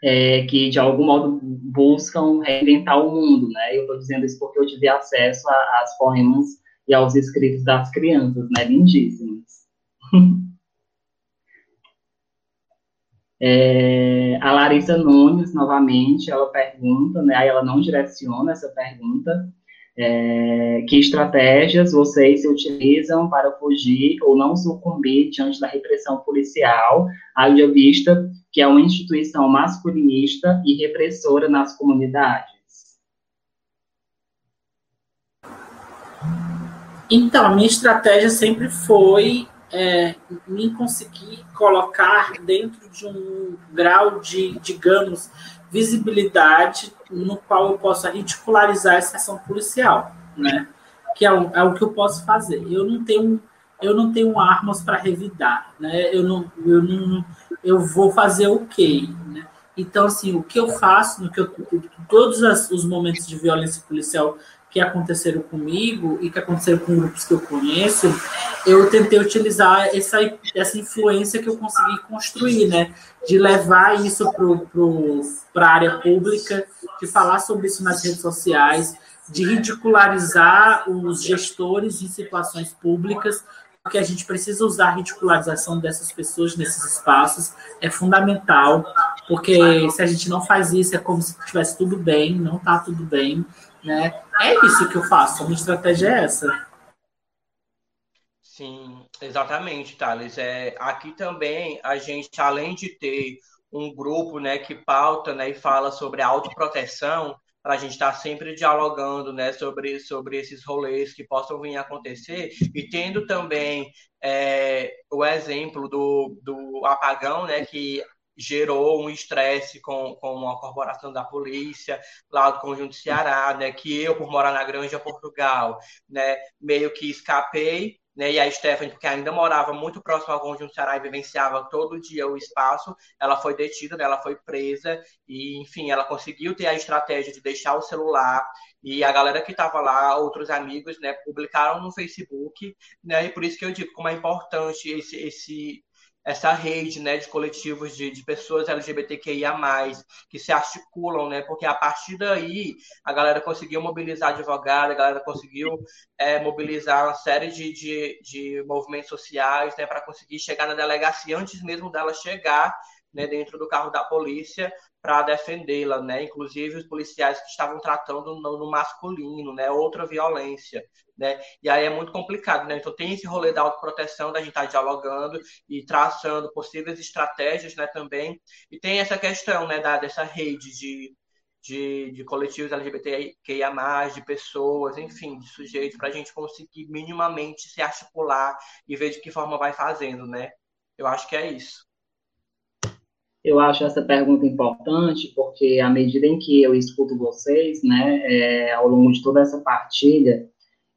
é, que de algum modo buscam reinventar o mundo, né, eu estou dizendo isso porque eu tive acesso às poemas e aos escritos das crianças, né, lindíssimos. É, a Larissa Nunes, novamente, ela pergunta, né, aí ela não direciona essa pergunta, é, que estratégias vocês utilizam para fugir ou não sucumbir diante da repressão policial, haja vista que é uma instituição masculinista e repressora nas comunidades? Então, a minha estratégia sempre foi é, me conseguir colocar dentro de um grau de, digamos, visibilidade no qual eu possa ridicularizar essa ação policial, né? Que é o, é o que eu posso fazer. Eu não tenho eu não tenho armas para revidar, né? Eu não eu não eu vou fazer o quê, né? Então assim, o que eu faço no que eu, todos os momentos de violência policial que aconteceram comigo e que aconteceram com grupos que eu conheço, eu tentei utilizar essa, essa influência que eu consegui construir, né? De levar isso para a área pública, de falar sobre isso nas redes sociais, de ridicularizar os gestores em situações públicas, porque a gente precisa usar a ridicularização dessas pessoas nesses espaços, é fundamental, porque se a gente não faz isso, é como se estivesse tudo bem, não está tudo bem. Né? É isso que eu faço, a minha estratégia é essa. Sim, exatamente, Thales. É, aqui também a gente, além de ter um grupo né, que pauta né, e fala sobre autoproteção, para a gente estar tá sempre dialogando né, sobre, sobre esses rolês que possam vir a acontecer, e tendo também é, o exemplo do, do apagão, né, que gerou um estresse com, com a corporação da polícia lá do Conjunto Ceará, né, que eu, por morar na Granja Portugal, né, meio que escapei, né, e a Stephanie, porque ainda morava muito próximo ao Conjunto Ceará e vivenciava todo dia o espaço, ela foi detida, né, ela foi presa, e, enfim, ela conseguiu ter a estratégia de deixar o celular, e a galera que estava lá, outros amigos, né, publicaram no Facebook, né, e por isso que eu digo como é importante esse, esse essa rede né, de coletivos de, de pessoas LGBTQIA, que se articulam, né? Porque a partir daí a galera conseguiu mobilizar advogados, a galera conseguiu é, mobilizar uma série de, de, de movimentos sociais né, para conseguir chegar na delegacia antes mesmo dela chegar né, dentro do carro da polícia para defendê-la, né? Inclusive os policiais que estavam tratando no, no, masculino, né? Outra violência, né? E aí é muito complicado, né? Então tem esse rolê da autoproteção, da gente estar tá dialogando e traçando possíveis estratégias, né? Também e tem essa questão, né? Da dessa rede de de, de coletivos LGBTQIA+, de pessoas, enfim, de sujeitos, para a gente conseguir minimamente se articular e ver de que forma vai fazendo, né? Eu acho que é isso. Eu acho essa pergunta importante porque à medida em que eu escuto vocês, né, é, ao longo de toda essa partilha,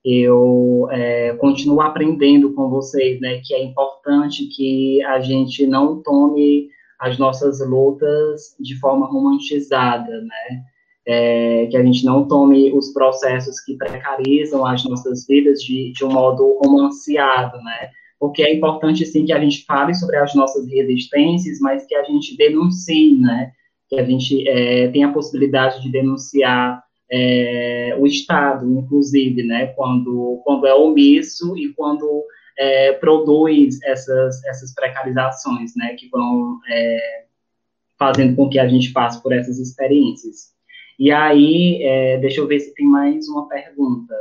eu é, continuo aprendendo com vocês, né, que é importante que a gente não tome as nossas lutas de forma romantizada, né, é, que a gente não tome os processos que precarizam as nossas vidas de, de um modo romanceado, né, porque é importante, sim, que a gente fale sobre as nossas resistências, mas que a gente denuncie, né, que a gente é, tenha a possibilidade de denunciar é, o Estado, inclusive, né, quando, quando é omisso e quando é, produz essas, essas precarizações, né, que vão é, fazendo com que a gente passe por essas experiências. E aí, é, deixa eu ver se tem mais uma pergunta.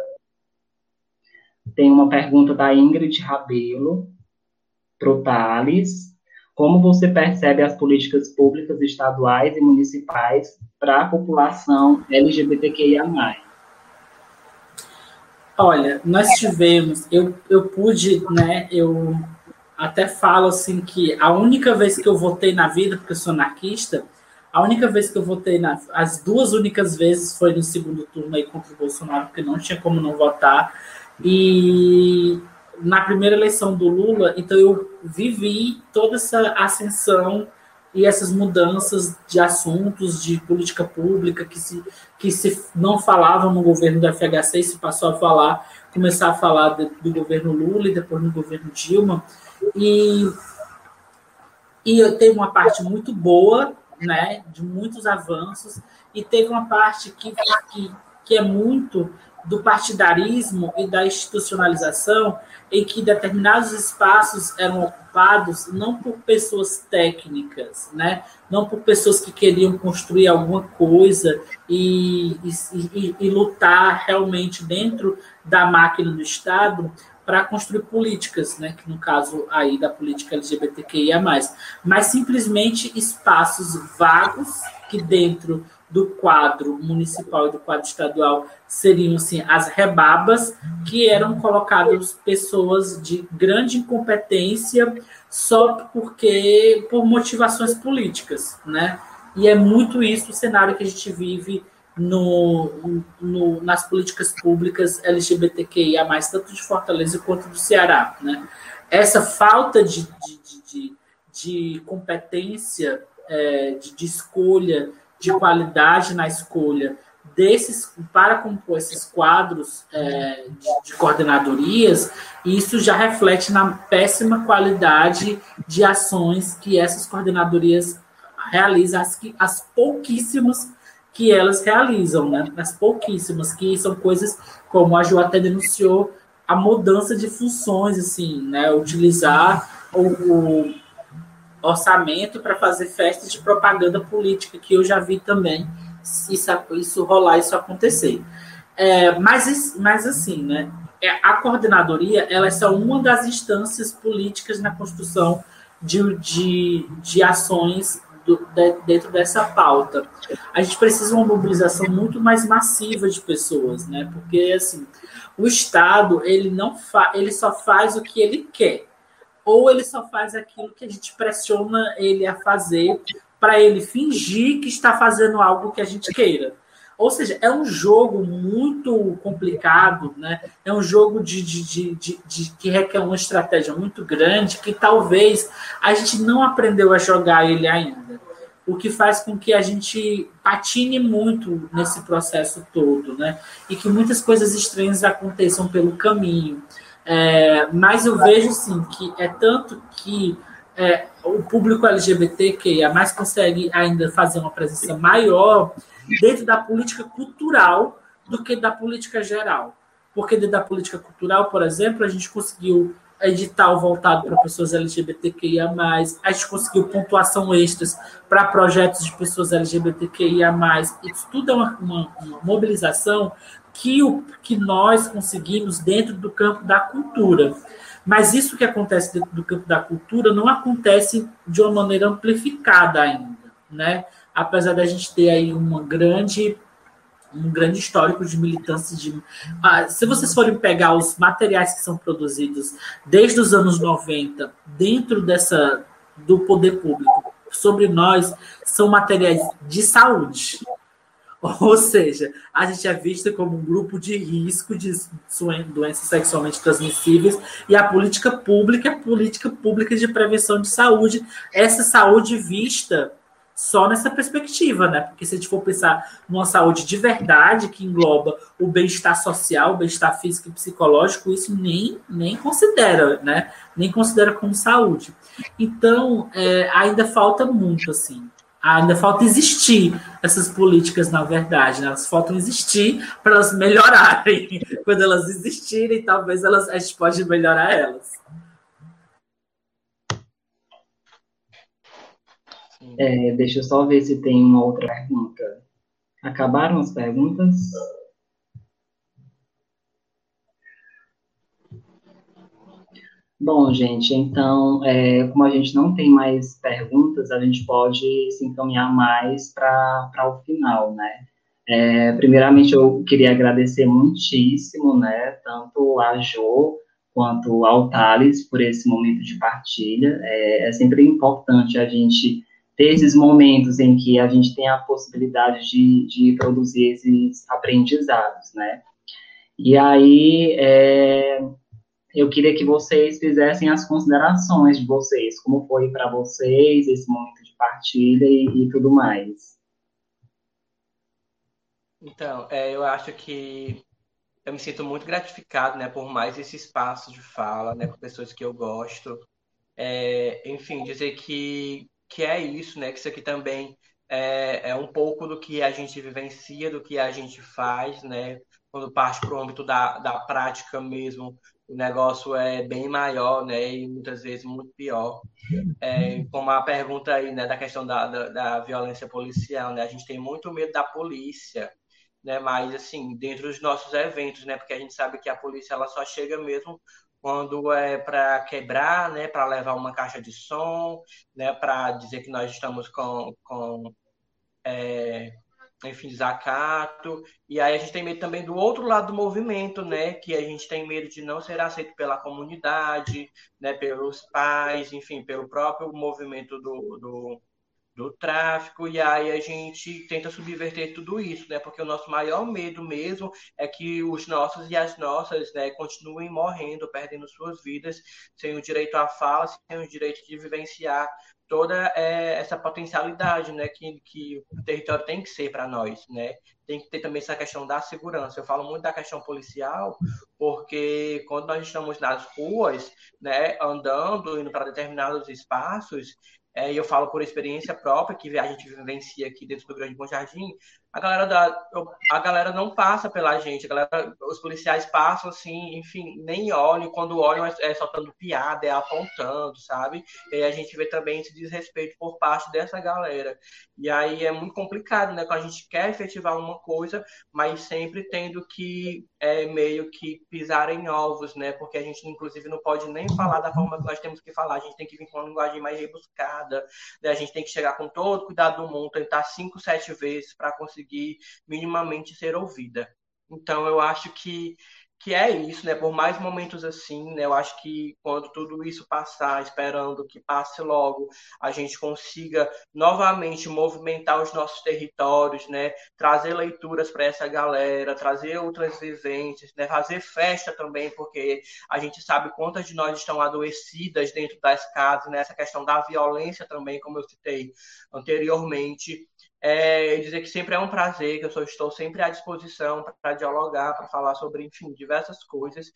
Tem uma pergunta da Ingrid Rabelo para o Thales. Como você percebe as políticas públicas estaduais e municipais para a população LGBTQIA+. Olha, nós tivemos, eu, eu pude, né, eu até falo assim que a única vez que eu votei na vida, porque eu sou anarquista, a única vez que eu votei, na, as duas únicas vezes foi no segundo turno aí contra o Bolsonaro, porque não tinha como não votar, e na primeira eleição do Lula, então eu vivi toda essa ascensão e essas mudanças de assuntos de política pública que se, que se não falavam no governo do FHC se passou a falar, começar a falar de, do governo Lula e depois no governo Dilma. E, e eu tenho uma parte muito boa, né, de muitos avanços, e teve uma parte que, que, que é muito do partidarismo e da institucionalização, em que determinados espaços eram ocupados não por pessoas técnicas, né? não por pessoas que queriam construir alguma coisa e, e, e, lutar realmente dentro da máquina do Estado para construir políticas, né? que no caso aí da política LGBTQIA+, mas simplesmente espaços vagos que dentro do quadro municipal e do quadro estadual seriam assim, as rebabas, que eram colocadas pessoas de grande incompetência só porque por motivações políticas, né? E é muito isso o cenário que a gente vive no, no, nas políticas públicas LGBTQIA+, tanto de Fortaleza quanto do Ceará, né? Essa falta de, de, de, de competência, é, de, de escolha, de qualidade na escolha desses para compor esses quadros é, de, de, coordenadorias, isso já reflete na péssima qualidade de ações que essas coordenadorias realizam, as, as pouquíssimas que elas realizam, né? As pouquíssimas, que são coisas como a Ju até denunciou, a mudança de funções, assim, né? Utilizar o, o orçamento para fazer festas de propaganda política, que eu já vi também isso, isso rolar, isso acontecer. É, mas, mas assim, né? É, a coordenadoria ela é só uma das instâncias políticas na construção de, de, de ações do, de, dentro dessa pauta. A gente precisa de uma mobilização muito mais massiva de pessoas, né? Porque assim, o Estado ele não fa, ele só faz o que ele quer ou ele só faz aquilo que a gente pressiona ele a fazer para ele fingir que está fazendo algo que a gente queira. Ou seja, é um jogo muito complicado, né? É um jogo de, de, de, de, de que requer uma estratégia muito grande que talvez a gente não aprendeu a jogar ele ainda. O que faz com que a gente patine muito nesse processo todo, né? E que muitas coisas estranhas aconteçam pelo caminho. É, mas eu vejo sim que é tanto que é, o público LGBT que a mais consegue ainda fazer uma presença maior dentro da política cultural do que da política geral. Porque dentro da política cultural, por exemplo, a gente conseguiu edital voltado para pessoas LGBTQIA+, a gente conseguiu pontuação extras para projetos de pessoas LGBTQIA+, isso tudo é uma, uma, uma mobilização que, o, que nós conseguimos dentro do campo da cultura. Mas isso que acontece dentro do campo da cultura não acontece de uma maneira amplificada ainda, né? apesar da gente ter aí uma grande um grande histórico de militância de ah, se vocês forem pegar os materiais que são produzidos desde os anos 90 dentro dessa do poder público sobre nós são materiais de saúde ou seja, a gente é vista como um grupo de risco de doenças sexualmente transmissíveis e a política pública é a política pública de prevenção de saúde. Essa saúde vista só nessa perspectiva, né? Porque se a gente for pensar numa saúde de verdade, que engloba o bem-estar social, o bem-estar físico e psicológico, isso nem, nem considera, né? Nem considera como saúde. Então, é, ainda falta muito, assim ainda falta existir essas políticas, na verdade, né? elas faltam existir para elas melhorarem. Quando elas existirem, talvez elas, a gente pode melhorar elas. É, deixa eu só ver se tem uma outra pergunta. Acabaram as perguntas? Bom, gente, então, é, como a gente não tem mais perguntas, a gente pode se encaminhar mais para o final, né? É, primeiramente, eu queria agradecer muitíssimo, né, tanto a Jo quanto ao Thales por esse momento de partilha. É, é sempre importante a gente ter esses momentos em que a gente tem a possibilidade de, de produzir esses aprendizados, né? E aí, é, eu queria que vocês fizessem as considerações de vocês, como foi para vocês esse momento de partilha e, e tudo mais. Então, é, eu acho que eu me sinto muito gratificado, né, por mais esse espaço de fala, né, com pessoas que eu gosto. É, enfim, dizer que, que é isso, né, que isso aqui também é, é um pouco do que a gente vivencia, do que a gente faz, né, quando parte para o âmbito da, da prática mesmo, o negócio é bem maior, né, e muitas vezes muito pior. É, como a pergunta aí, né, da questão da, da, da, violência policial, né, a gente tem muito medo da polícia, né, mas assim, dentro dos nossos eventos, né, porque a gente sabe que a polícia ela só chega mesmo quando é para quebrar, né, para levar uma caixa de som, né, para dizer que nós estamos com, com é, enfim, desacato. E aí a gente tem medo também do outro lado do movimento, né? Que a gente tem medo de não ser aceito pela comunidade, né? Pelos pais, enfim, pelo próprio movimento do, do, do tráfico. E aí a gente tenta subverter tudo isso, né? Porque o nosso maior medo mesmo é que os nossos e as nossas, né? Continuem morrendo, perdendo suas vidas, sem o direito à fala, sem o direito de vivenciar toda é, essa potencialidade né, que, que o território tem que ser para nós. Né? Tem que ter também essa questão da segurança. Eu falo muito da questão policial, porque quando nós estamos nas ruas, né, andando, indo para determinados espaços, é, e eu falo por experiência própria, que a gente vivencia aqui dentro do Grande Bom Jardim, a galera da a galera não passa pela gente, a galera, os policiais passam assim, enfim, nem olham, quando olham é, é soltando piada, é apontando, sabe? E a gente vê também esse desrespeito por parte dessa galera. E aí é muito complicado, né? Quando a gente quer efetivar uma coisa, mas sempre tendo que é, meio que pisar em ovos, né? Porque a gente, inclusive, não pode nem falar da forma que nós temos que falar, a gente tem que vir com uma linguagem mais rebuscada, né? a gente tem que chegar com todo cuidado do mundo, tentar cinco, sete vezes para conseguir conseguir minimamente ser ouvida. Então, eu acho que que é isso, né? Por mais momentos assim, né? Eu acho que quando tudo isso passar, esperando que passe logo, a gente consiga novamente movimentar os nossos territórios, né? Trazer leituras para essa galera, trazer outras vivências, né? Fazer festa também, porque a gente sabe quantas de nós estão adoecidas dentro das casas, né? Essa questão da violência também, como eu citei anteriormente. É, dizer que sempre é um prazer, que eu só estou sempre à disposição para dialogar, para falar sobre, enfim, diversas coisas,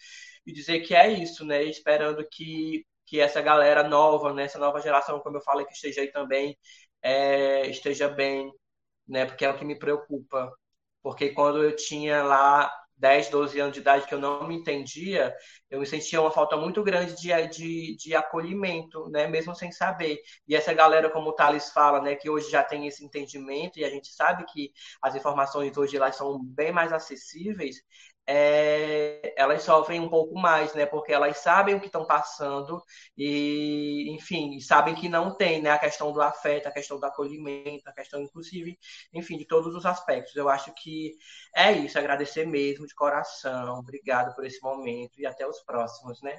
e dizer que é isso, né? Esperando que, que essa galera nova, né? essa nova geração, como eu falei, que esteja aí também, é, esteja bem, né? Porque é o que me preocupa. Porque quando eu tinha lá 10, 12 anos de idade que eu não me entendia, eu me sentia uma falta muito grande de, de, de acolhimento, né? Mesmo sem saber. E essa galera, como o Thales fala, né? Que hoje já tem esse entendimento e a gente sabe que as informações hoje elas são bem mais acessíveis, é, elas sofrem um pouco mais, né? Porque elas sabem o que estão passando e, enfim, sabem que não tem, né? A questão do afeto, a questão do acolhimento, a questão, inclusive, enfim, de todos os aspectos. Eu acho que é isso, agradecer mesmo de coração. Obrigado por esse momento e até os próximos, né?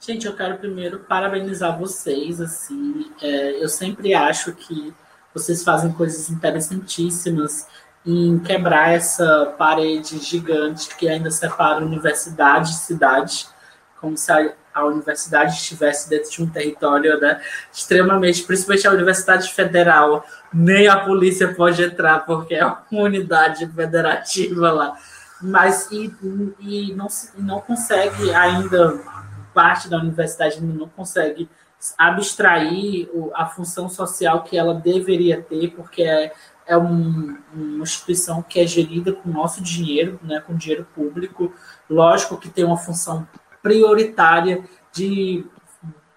Gente, eu quero primeiro parabenizar vocês, assim, é, eu sempre acho que vocês fazem coisas interessantíssimas em quebrar essa parede gigante que ainda separa universidade e cidade, como se a, a universidade estivesse dentro de um território né, extremamente, principalmente a Universidade Federal, nem a polícia pode entrar, porque é uma unidade federativa lá. Mas e, e não, não consegue ainda, parte da universidade não consegue abstrair a função social que ela deveria ter, porque é, é um, uma instituição que é gerida com nosso dinheiro, né, com dinheiro público. Lógico que tem uma função prioritária de,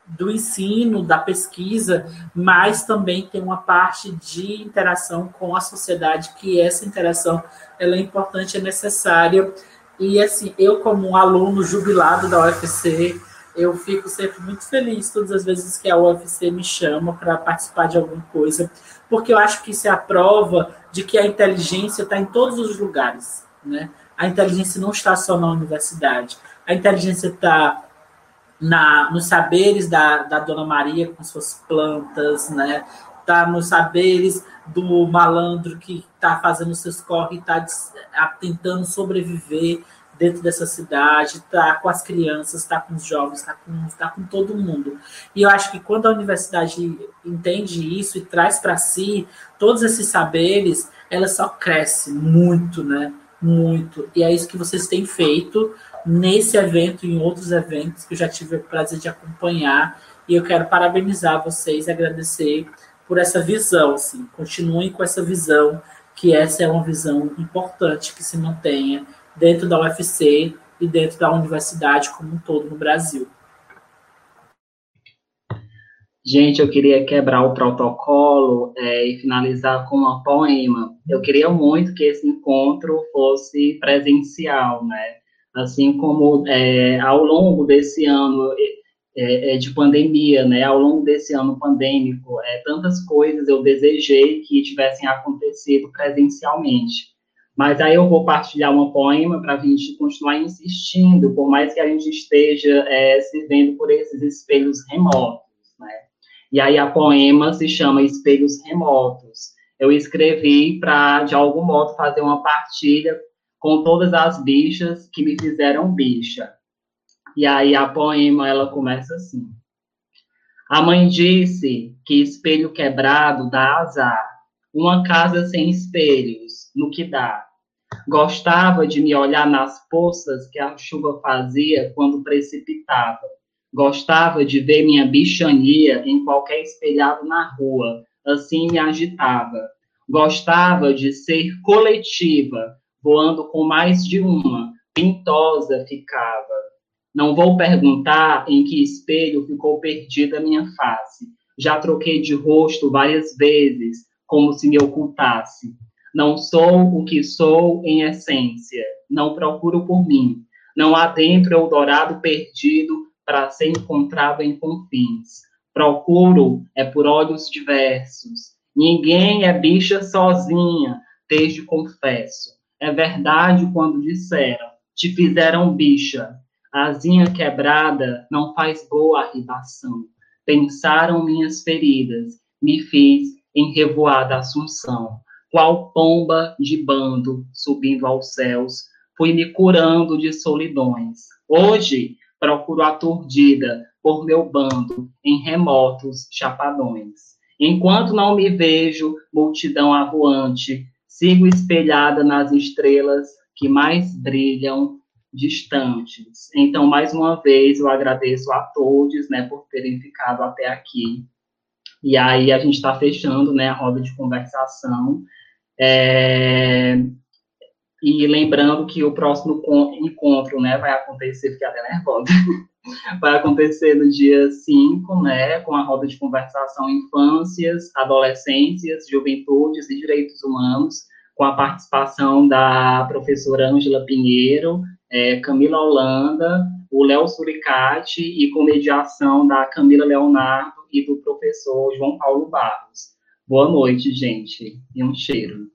do ensino, da pesquisa, mas também tem uma parte de interação com a sociedade, que essa interação ela é importante, é necessária. E assim, eu como um aluno jubilado da UFC, eu fico sempre muito feliz todas as vezes que a UFC me chama para participar de alguma coisa, porque eu acho que isso é a prova de que a inteligência está em todos os lugares, né? A inteligência não está só na universidade, a inteligência está na, nos saberes da, da Dona Maria com suas plantas, né? Está nos saberes do malandro que está fazendo seus corre e está tentando sobreviver dentro dessa cidade, está com as crianças, está com os jovens, está com, tá com todo mundo. E eu acho que quando a universidade entende isso e traz para si todos esses saberes, ela só cresce muito, né? Muito. E é isso que vocês têm feito nesse evento e em outros eventos que eu já tive o prazer de acompanhar. E eu quero parabenizar vocês agradecer por essa visão. Assim. Continuem com essa visão, que essa é uma visão importante que se mantenha dentro da UFC e dentro da universidade como um todo no Brasil. Gente, eu queria quebrar o protocolo é, e finalizar com uma poema. Eu queria muito que esse encontro fosse presencial, né? Assim como é, ao longo desse ano é, é de pandemia, né? Ao longo desse ano pandêmico, é, tantas coisas eu desejei que tivessem acontecido presencialmente. Mas aí eu vou partilhar uma poema para a gente continuar insistindo, por mais que a gente esteja é, se vendo por esses espelhos remotos, né? E aí a poema se chama Espelhos Remotos. Eu escrevi para, de algum modo, fazer uma partilha com todas as bichas que me fizeram bicha. E aí a poema, ela começa assim. A mãe disse que espelho quebrado dá azar. Uma casa sem espelhos, no que dá. Gostava de me olhar nas poças que a chuva fazia quando precipitava. Gostava de ver minha bichania em qualquer espelhado na rua, assim me agitava. Gostava de ser coletiva, voando com mais de uma, pintosa ficava. Não vou perguntar em que espelho ficou perdida minha face. Já troquei de rosto várias vezes, como se me ocultasse. Não sou o que sou em essência, não procuro por mim. Não há dentro Eldorado perdido para ser encontrado em confins. Procuro é por olhos diversos. Ninguém é bicha sozinha, desde confesso. É verdade quando disseram, te fizeram bicha. Asinha quebrada não faz boa arribação. Pensaram minhas feridas, me fiz em revoada assunção qual pomba de bando subindo aos céus, fui me curando de solidões. Hoje procuro aturdida por meu bando em remotos chapadões. Enquanto não me vejo, multidão avoante, sigo espelhada nas estrelas que mais brilham distantes. Então, mais uma vez, eu agradeço a todos, né, por terem ficado até aqui. E aí a gente está fechando, né, a roda de conversação. É, E lembrando que o próximo encontro, né, vai acontecer, fiquei até nervosa, vai acontecer no dia 5, né, com a roda de conversação Infâncias, Adolescências, Juventudes e Direitos Humanos, com a participação da professora Ângela Pinheiro, é, Camila Holanda, o Léo Suricati e com mediação da Camila Leonardo e do professor João Paulo Barros. Boa noite, gente, e um cheiro.